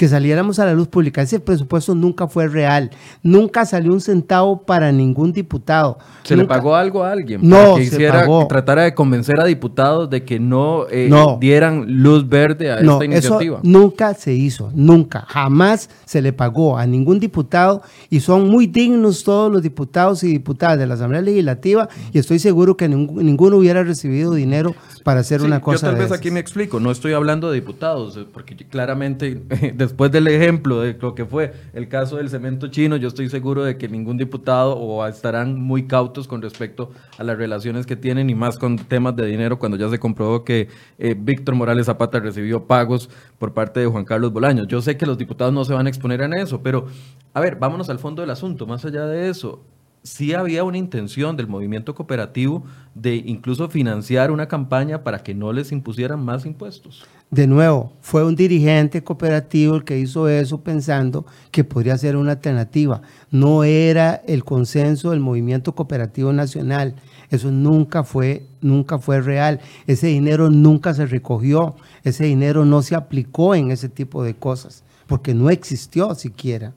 Que saliéramos a la luz pública. Ese presupuesto nunca fue real. Nunca salió un centavo para ningún diputado. ¿Se le pagó algo a alguien? No, para que se hiciera, pagó. que tratara de convencer a diputados de que no, eh, No. dieran luz verde a No, esta iniciativa. eso nunca se hizo, nunca, jamás se le pagó a ningún diputado y son muy dignos todos los diputados y diputadas de la Asamblea Legislativa y estoy seguro que ningún- ninguno hubiera recibido dinero para hacer Sí, una cosa Yo tal de vez esas. aquí me explico, no estoy hablando de diputados, porque claramente después del ejemplo de lo que fue el caso del cemento chino, yo estoy seguro de que ningún diputado o estarán muy cautos con respecto a las relaciones que tienen y más con temas de dinero cuando ya se comprobó que eh, Víctor Morales Zapata recibió pagos por parte de Juan Carlos Bolaños. Yo sé que los diputados no se van a exponer en eso, pero a ver, vámonos al fondo del asunto. Más allá de eso, sí había una intención del movimiento cooperativo de incluso financiar una campaña para que no les impusieran más impuestos. De nuevo, fue un dirigente cooperativo el que hizo eso pensando que podría ser una alternativa. No era el consenso del movimiento cooperativo nacional. Eso nunca fue, nunca fue real. Ese dinero nunca se recogió. Ese dinero no se aplicó en ese tipo de cosas, porque no existió siquiera.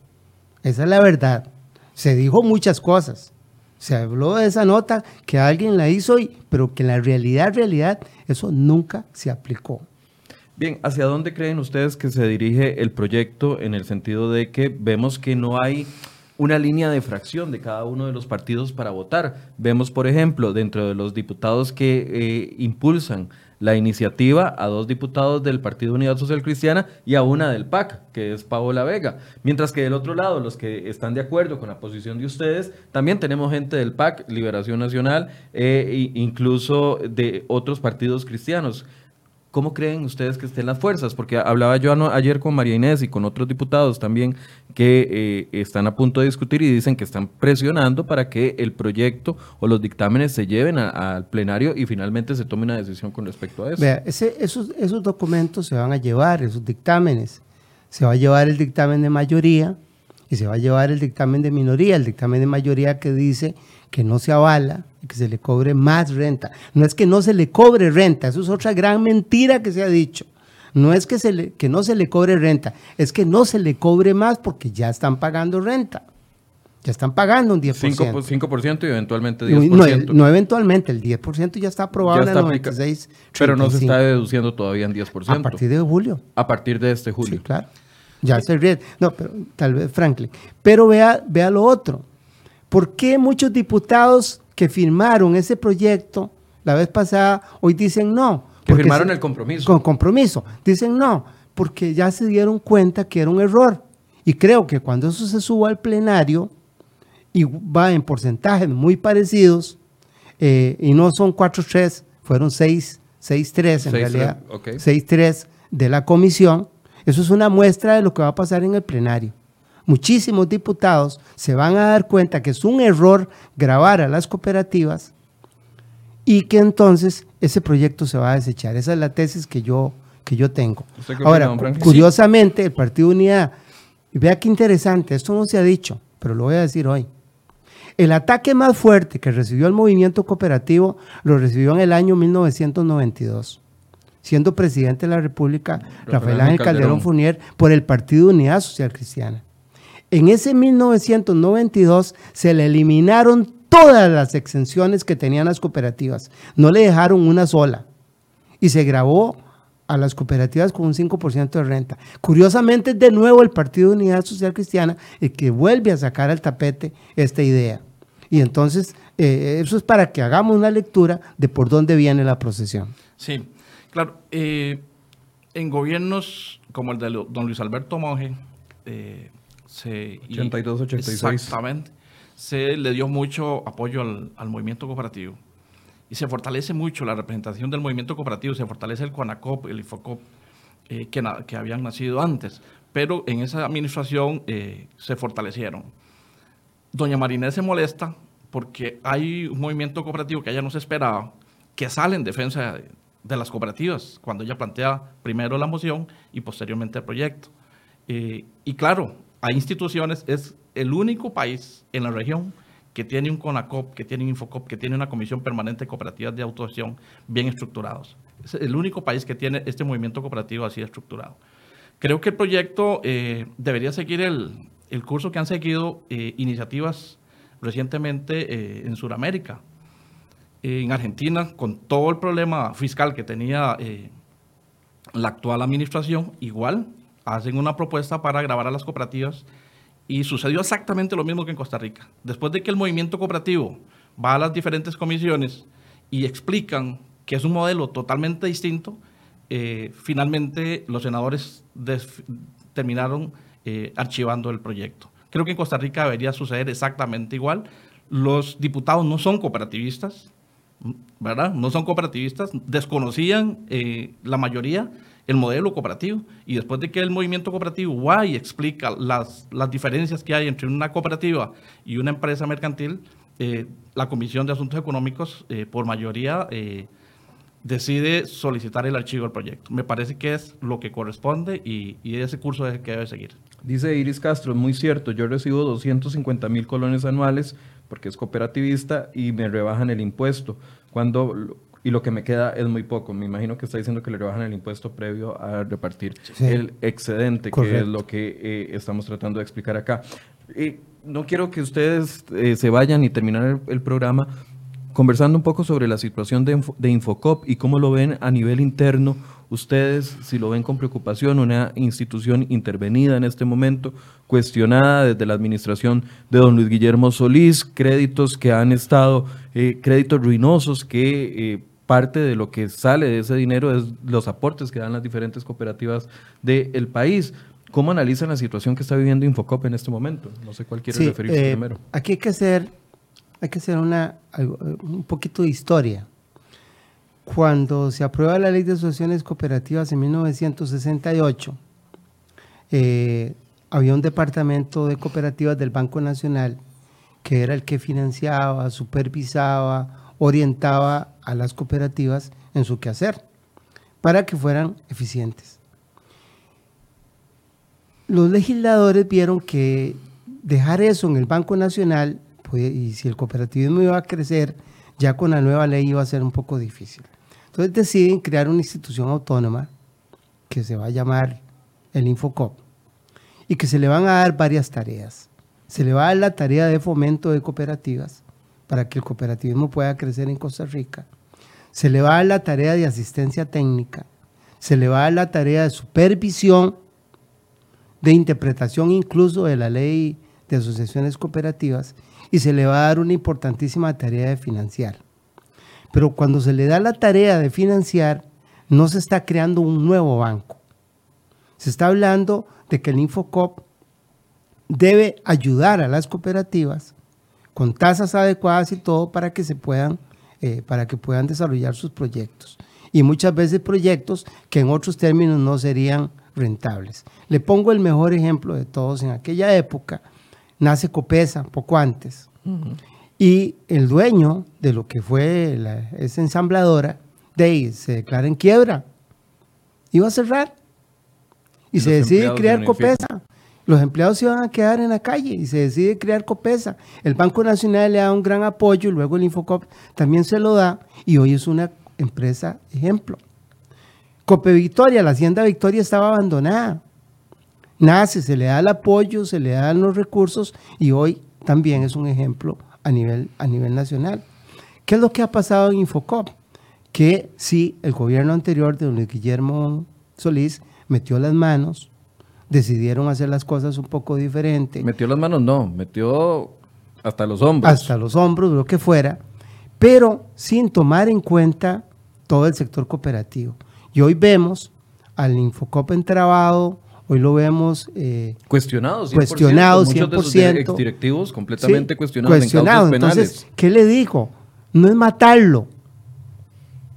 Esa es la verdad. Se dijo muchas cosas. Se habló de esa nota que alguien la hizo, y, pero que en la realidad, realidad, eso nunca se aplicó. Bien, ¿hacia dónde creen ustedes que se dirige el proyecto en el sentido de que vemos que no hay una línea de fracción de cada uno de los partidos para votar? Vemos, por ejemplo, dentro de los diputados que eh, impulsan la iniciativa a dos diputados del Partido Unidad Social Cristiana y a una del PAC, que es Paola Vega. Mientras que del otro lado, los que están de acuerdo con la posición de ustedes, también tenemos gente del PAC, Liberación Nacional, e incluso de otros partidos cristianos. ¿Cómo creen ustedes que estén las fuerzas? Porque hablaba yo ayer con María Inés y con otros diputados también que eh, están a punto de discutir y dicen que están presionando para que el proyecto o los dictámenes se lleven al plenario y finalmente se tome una decisión con respecto a eso. Vea, esos, esos documentos se van a llevar, esos dictámenes. Se va a llevar el dictamen de mayoría y se va a llevar el dictamen de minoría. El dictamen de mayoría que dice que no se avala y que se le cobre más renta. No es que no se le cobre renta, eso es otra gran mentira que se ha dicho. No es que, se le, que no se le cobre renta, es que no se le cobre más porque ya están pagando renta. Ya están pagando un 10%. 5%, y eventualmente 10%. No, eventualmente, el 10% ya está aprobado en el 96. Pero no se está deduciendo todavía en 10%. A partir de julio. A partir de este julio. Sí, claro. Ya se ríe. No, pero tal vez Franklin. Pero vea, vea lo otro. ¿Por qué muchos diputados que firmaron ese proyecto la vez pasada hoy dicen no? Que firmaron el compromiso. Con compromiso. Dicen no, porque ya se dieron cuenta que era un error. Y creo que cuando eso se suba al plenario y va en porcentajes muy parecidos, eh, y no son 4-3, fueron 6-3 en realidad, 6-3 de la comisión, eso es una muestra de lo que va a pasar en el plenario muchísimos diputados se van a dar cuenta que es un error grabar a las cooperativas y que entonces ese proyecto se va a desechar. Esa es la tesis que yo, que yo tengo. Ahora, curiosamente, el Partido Unidad, vea qué interesante, esto no se ha dicho, pero lo voy a decir hoy. El ataque más fuerte que recibió el movimiento cooperativo lo recibió en el año 1992 siendo presidente de la República Rafael, Ángel Calderón Funier por el Partido Unidad Social Cristiana. En ese 1992 se le eliminaron todas las exenciones que tenían las cooperativas. No le dejaron una sola. Y se grabó a las cooperativas con un 5% de renta. Curiosamente, de nuevo el Partido de Unidad Social Cristiana el que vuelve a sacar al tapete esta idea. Y entonces, eh, eso es para que hagamos una lectura de por dónde viene la procesión. Sí, claro. Eh, en gobiernos como el de don Luis Alberto Monge, eh, 82, 86. Exactamente. Se le dio mucho apoyo al, movimiento cooperativo. Y se fortalece mucho la representación del movimiento cooperativo, se fortalece el CONACOP, el IFOCOP, eh, que, que, habían nacido antes. Pero en esa administración eh, se fortalecieron. Doña Marinés se molesta porque hay un movimiento cooperativo que ella no se esperaba, que sale en defensa de, de las cooperativas, cuando ella plantea primero la moción y posteriormente el proyecto. Eh, y claro, hay instituciones, es el único país en la región que tiene un CONACOP, que tiene un Infocop, que tiene una Comisión Permanente de Cooperativas de Autogestión bien estructurados. Es el único país que tiene este movimiento cooperativo así estructurado. Creo que el proyecto eh, debería seguir el, curso que han seguido eh, iniciativas recientemente eh, en Sudamérica. en Argentina, con todo el problema fiscal que tenía la actual administración, igual hacen una propuesta para grabar a las cooperativas y sucedió exactamente lo mismo que en Costa Rica. Después de que el movimiento cooperativo va a las diferentes comisiones y explican que es un modelo totalmente distinto, eh, finalmente los senadores terminaron eh, archivando el proyecto. Creo que en Costa Rica debería suceder exactamente igual. Los diputados no son cooperativistas, ¿verdad? No son cooperativistas, desconocían eh, la mayoría el modelo cooperativo y después de que el movimiento cooperativo va y explica las, las diferencias que hay entre una cooperativa y una empresa mercantil, eh, la Comisión de Asuntos Económicos, eh, por mayoría, eh, decide solicitar el archivo del proyecto. Me parece que es lo que corresponde y, y ese curso es el que debe seguir. Dice Iris Castro, muy cierto, yo recibo 250 mil colones anuales porque es cooperativista y me rebajan el impuesto. Cuando y lo que me queda es muy poco. Me imagino que está diciendo que le rebajan el impuesto previo a repartir Sí. el excedente, que es lo que eh, estamos tratando de explicar acá. Eh, no quiero que ustedes eh, se vayan y terminar el, el programa conversando un poco sobre la situación de, Info- de Infocop y cómo lo ven a nivel interno. Ustedes, si lo ven con preocupación, una institución intervenida en este momento, cuestionada desde la administración de don Luis Guillermo Solís, créditos que han estado, eh, créditos ruinosos que eh, parte de lo que sale de ese dinero es los aportes que dan las diferentes cooperativas del país. ¿Cómo analizan la situación que está viviendo Infocop en este momento? No sé cuál quiere Sí, referirse eh, primero. Aquí hay que hacer, hay que hacer una, un poquito de historia. Cuando se aprueba la ley de asociaciones cooperativas en 1968, eh, había un departamento de cooperativas del Banco Nacional que era el que financiaba, supervisaba, orientaba a las cooperativas en su quehacer para que fueran eficientes. Los legisladores vieron que dejar eso en el Banco Nacional, pues, y si el cooperativismo iba a crecer, ya con la nueva ley iba a ser un poco difícil. Entonces deciden crear una institución autónoma que se va a llamar el Infocop y que se le van a dar varias tareas. Se le va a dar la tarea de fomento de cooperativas para que el cooperativismo pueda crecer en Costa Rica. Se le va a dar la tarea de asistencia técnica. Se le va a dar la tarea de supervisión de interpretación incluso de la ley de asociaciones cooperativas y se le va a dar una importantísima tarea de financiar. Pero cuando se le da la tarea de financiar, no se está creando un nuevo banco. Se está hablando de que el Infocop debe ayudar a las cooperativas con tasas adecuadas y todo para que se puedan, eh, para que puedan desarrollar sus proyectos. Y muchas veces proyectos que en otros términos no serían rentables. Le pongo el mejor ejemplo de todos. En aquella época nace Copesa, poco antes. Y el dueño de lo que fue la- esa ensambladora, de ahí se declara en quiebra. Iba a cerrar. Y, Y se decide crear. Copesa. Los empleados se van a quedar en la calle y se decide crear Copesa. El Banco Nacional le da un gran apoyo, luego el Infocop también se lo da y hoy es una empresa ejemplo. Cope Victoria, la hacienda Victoria estaba abandonada. Nace, se le da el apoyo, se le dan los recursos y hoy también es un ejemplo a nivel, a nivel nacional. ¿Qué es lo que ha pasado en Infocop? Que sí, el gobierno anterior de don Guillermo Solís metió las manos, decidieron hacer las cosas un poco diferente Metió las manos, no, metió hasta los hombros. hasta los hombros, lo que fuera, pero sin tomar en cuenta todo el sector cooperativo. Y hoy vemos al Infocop entrabado, hoy lo vemos eh, Cuestionado, 100%. Cuestionado, Muchos de sus 100%. exdirectivos completamente sí, cuestionados cuestionado. en causas penales. Entonces, ¿qué le dijo? No es matarlo,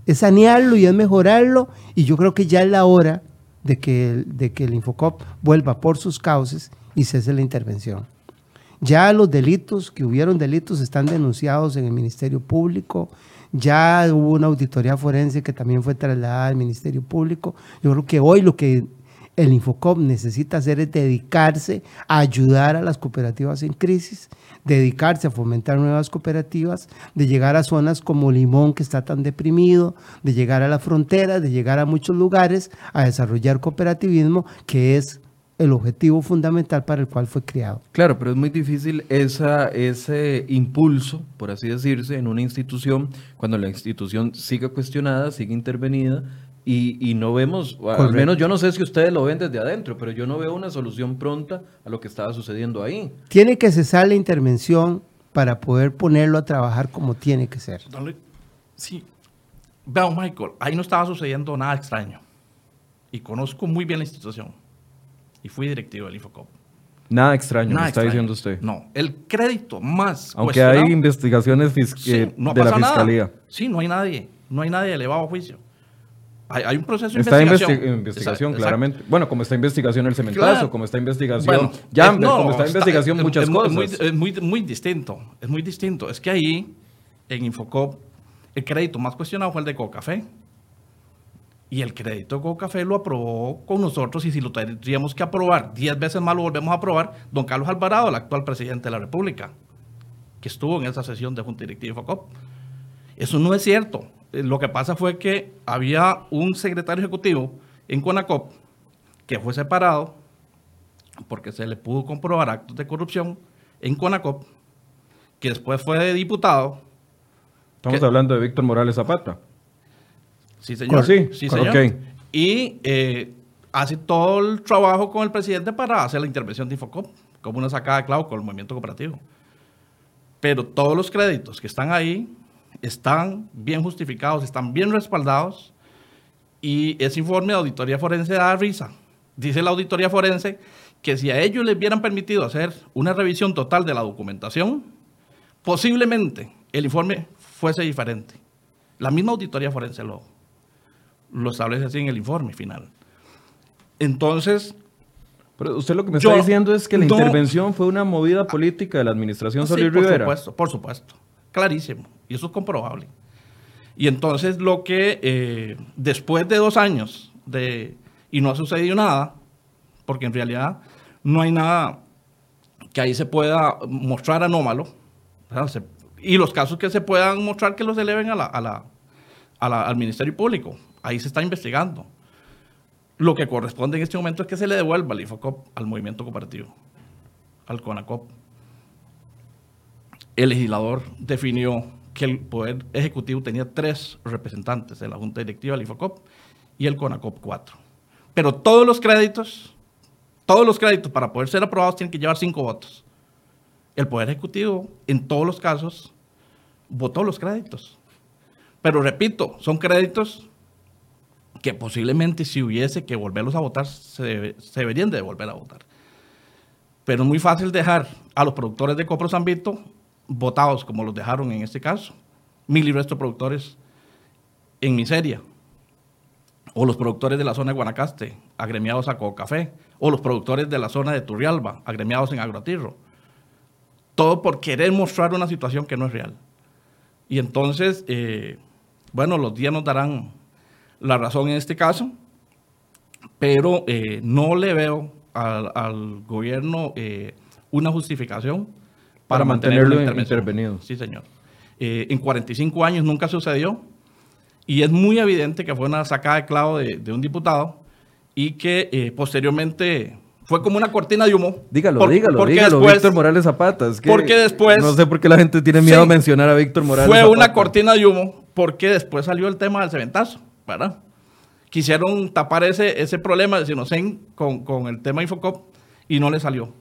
es sanearlo y es mejorarlo. Y yo creo que ya es la hora de que, el- de que el Infocop vuelva por sus cauces y cese la intervención. Ya los delitos, que hubieron delitos, están denunciados en el Ministerio Público. Ya hubo una auditoría forense que también fue trasladada al Ministerio Público. Yo creo que hoy lo que el Infocop necesita hacer es dedicarse a ayudar a las cooperativas en crisis, dedicarse a fomentar nuevas cooperativas, de llegar a zonas como Limón, que está tan deprimido, de llegar a la frontera, de llegar a muchos lugares a desarrollar cooperativismo, que es el objetivo fundamental para el cual fue creado. Claro, pero es muy difícil esa, ese impulso, por así decirse, en una institución, cuando la institución sigue cuestionada, sigue intervenida, y, y no vemos, al menos yo no sé si ustedes lo ven desde adentro, pero yo no veo una solución pronta a lo que estaba sucediendo ahí. Tiene que cesar la intervención para poder ponerlo a trabajar como tiene que ser. Sí. Veo, Michael, ahí no estaba sucediendo nada extraño. Y conozco muy bien la institución. y fui directivo del Infocop. Nada extraño, Nada me está extraño. diciendo usted. No, el crédito más Aunque hay investigaciones Sí, eh, no de la nada. fiscalía. Sí, no hay nadie, no hay nadie elevado a juicio. Hay, hay un proceso de Está investigación. investi- investigación, Exacto, claramente. Bueno, como está investigación el cementazo, Claro. como está investigación Bueno, Jumper, es- no, como está está- investigación es- muchas es cosas. Muy, es muy, muy distinto, es muy distinto. Es que ahí, en Infocop, el crédito más cuestionado fue el de Cocafé. Y el crédito de Cocafé lo aprobó con nosotros y si lo tendríamos que aprobar 10 veces más lo volvemos a aprobar, don Carlos Alvarado, el actual presidente de la República, que estuvo en esa sesión de Junta Directiva de Infocop. Eso no es cierto. Eh, Lo que pasa fue que había un secretario ejecutivo en Conacop que fue separado porque se le pudo comprobar actos de corrupción en Conacop, que después fue de diputado. Estamos hablando de Víctor Morales Zapata. Sí, señor. Sí, sí, ok. señor. Y eh, hace todo el trabajo con el presidente para hacer la intervención de Infocop, como una sacada de clavo con el movimiento cooperativo. Pero todos los créditos que están ahí están bien justificados, están bien respaldados. Y ese informe de auditoría forense da risa. Dice la auditoría forense que si a ellos les hubieran permitido hacer una revisión total de la documentación, posiblemente el informe fuese diferente. La misma auditoría forense lo, lo establece así en el informe final. Entonces, Pero usted lo que me Yo- está diciendo es que la no- intervención fue una movida política de la administración Sí, Solís por Rivera. supuesto, por supuesto. Clarísimo. Y eso es comprobable. Y entonces lo que eh, después de dos años de, y no ha sucedido nada, porque en realidad no hay nada que ahí se pueda mostrar anómalo, y los casos que se puedan mostrar que los eleven a la- al Ministerio Público. Ahí se está investigando. Lo que corresponde en este momento es que se le devuelva el IFOCOP al movimiento cooperativo, al CONACOP el legislador definió que el Poder Ejecutivo tenía tres representantes de la Junta Directiva del IFOCOP y el CONACOP cuatro. Pero todos los créditos, todos los créditos para poder ser aprobados tienen que llevar cinco votos. El Poder Ejecutivo, en todos los casos, votó los créditos. Pero repito, son créditos que posiblemente si hubiese que volverlos a votar, se, se deberían de volver a votar. Pero es muy fácil dejar a los productores de Copro San Vito votados como los dejaron en este caso. Mil y resto productores en miseria. O los productores de la zona de Guanacaste, agremiados a Café. O los productores de la zona de Turrialba, agremiados en Agroatirro. Todo por querer mostrar una situación que no es real. Y entonces, eh, bueno, los días nos darán la razón en este caso, pero eh, no le veo al, al gobierno eh, una justificación Para para, mantener mantenerlo intervención. intervenido. Sí, señor. Eh, en 45 años nunca sucedió y es muy evidente que fue una sacada de clavo de, de un diputado y que eh, posteriormente fue como una cortina de humo. Dígalo, Por- dígalo, porque dígalo, después Víctor Morales Zapata. Es que porque después- No sé por qué la gente tiene miedo Sí. a mencionar a Víctor Morales Fue Zapata. una cortina de humo porque después salió el tema del cementazo, ¿verdad? Quisieron tapar ese, ese problema de Sinocen con, con el tema Infocop y no le salió.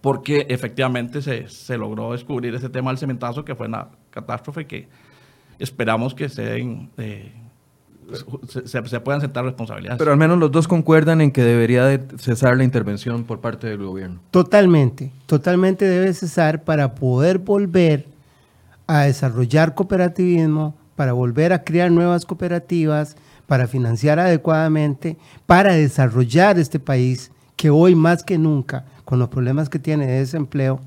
Porque efectivamente se, se logró descubrir ese tema del cementazo que fue una catástrofe que esperamos que se, den, eh, se, se- se puedan sentar responsabilidades. Pero al menos los dos concuerdan en que debería de cesar la intervención por parte del gobierno. Totalmente, totalmente debe cesar para poder volver a desarrollar cooperativismo, para volver a crear nuevas cooperativas, para financiar adecuadamente, para desarrollar este país que hoy más que nunca, con los problemas que tiene de desempleo,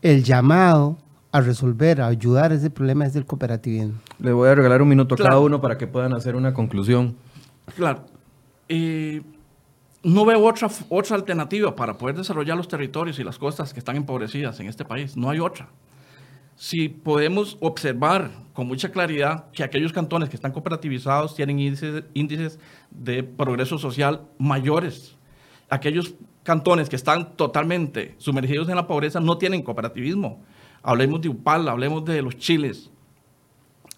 el llamado a resolver, a ayudar a ese problema es el cooperativismo. Le voy a regalar un minuto a cada uno para que puedan hacer una conclusión. Claro. Eh, no veo otra, otra alternativa para poder desarrollar los territorios y las costas que están empobrecidas en este país. No hay otra. Si podemos observar con mucha claridad que aquellos cantones que están cooperativizados tienen índices, índices de progreso social mayores. Aquellos cantones que están totalmente sumergidos en la pobreza no tienen cooperativismo. Hablemos de Upal, hablemos de los chiles,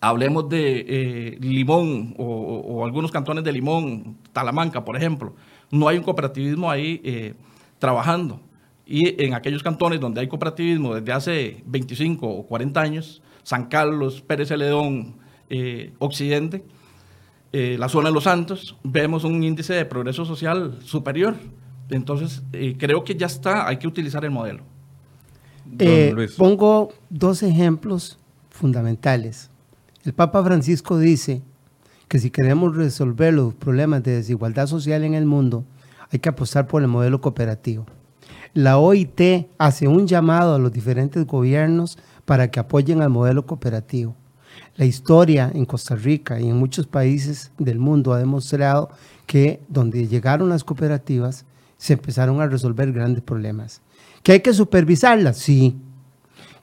hablemos de eh, Limón o, algunos cantones de Limón, Talamanca, por ejemplo. No hay un cooperativismo ahí eh, trabajando. Y en aquellos cantones donde hay cooperativismo desde hace 25 o 40 años, San Carlos, Pérez Celedón, eh, Occidente, la zona de Los Santos, vemos un índice de progreso social superior. Entonces, eh, creo que ya está, hay que utilizar el modelo. Eh, Luis. pongo dos ejemplos fundamentales. El Papa Francisco dice que si queremos resolver los problemas de desigualdad social en el mundo, hay que apostar por el modelo cooperativo. La OIT hace un llamado a los diferentes gobiernos para que apoyen al modelo cooperativo. La historia en Costa Rica y en muchos países del mundo ha demostrado que donde llegaron las cooperativas se empezaron a resolver grandes problemas. ¿Que hay que supervisarlas? Sí.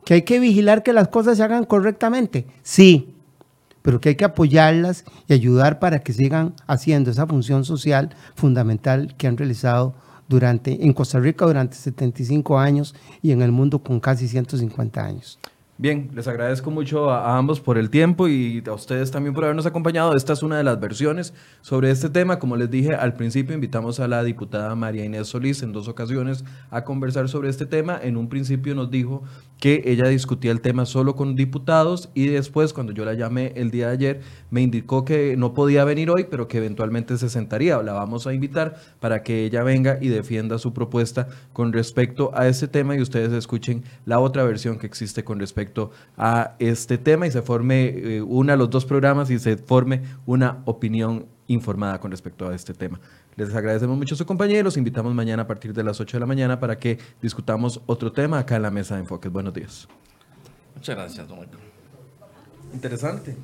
¿Que hay que vigilar que las cosas se hagan correctamente? Sí. Pero que hay que apoyarlas y ayudar para que sigan haciendo esa función social fundamental que han realizado durante, en Costa Rica durante 75 años y en el mundo con casi 150 años. Bien, les agradezco mucho a, ambos por el tiempo y a ustedes también por habernos acompañado. Esta es una de las versiones sobre este tema. Como les dije al principio, invitamos a la diputada María Inés Solís en dos ocasiones a conversar sobre este tema. En un principio nos dijo que ella discutía el tema solo con diputados y después, cuando yo la llamé el día de ayer, me indicó que no podía venir hoy, pero que eventualmente se sentaría. La vamos a invitar para que ella venga y defienda su propuesta con respecto a este tema y ustedes escuchen la otra versión que existe con respecto a este tema y se forme eh, una los dos programas y se forme una opinión informada con respecto a este tema. Les agradecemos mucho su compañía y los invitamos mañana a partir de las 8 de la mañana para que discutamos otro tema acá en la mesa de enfoques. Buenos días. Muchas gracias, don Michael. Interesante.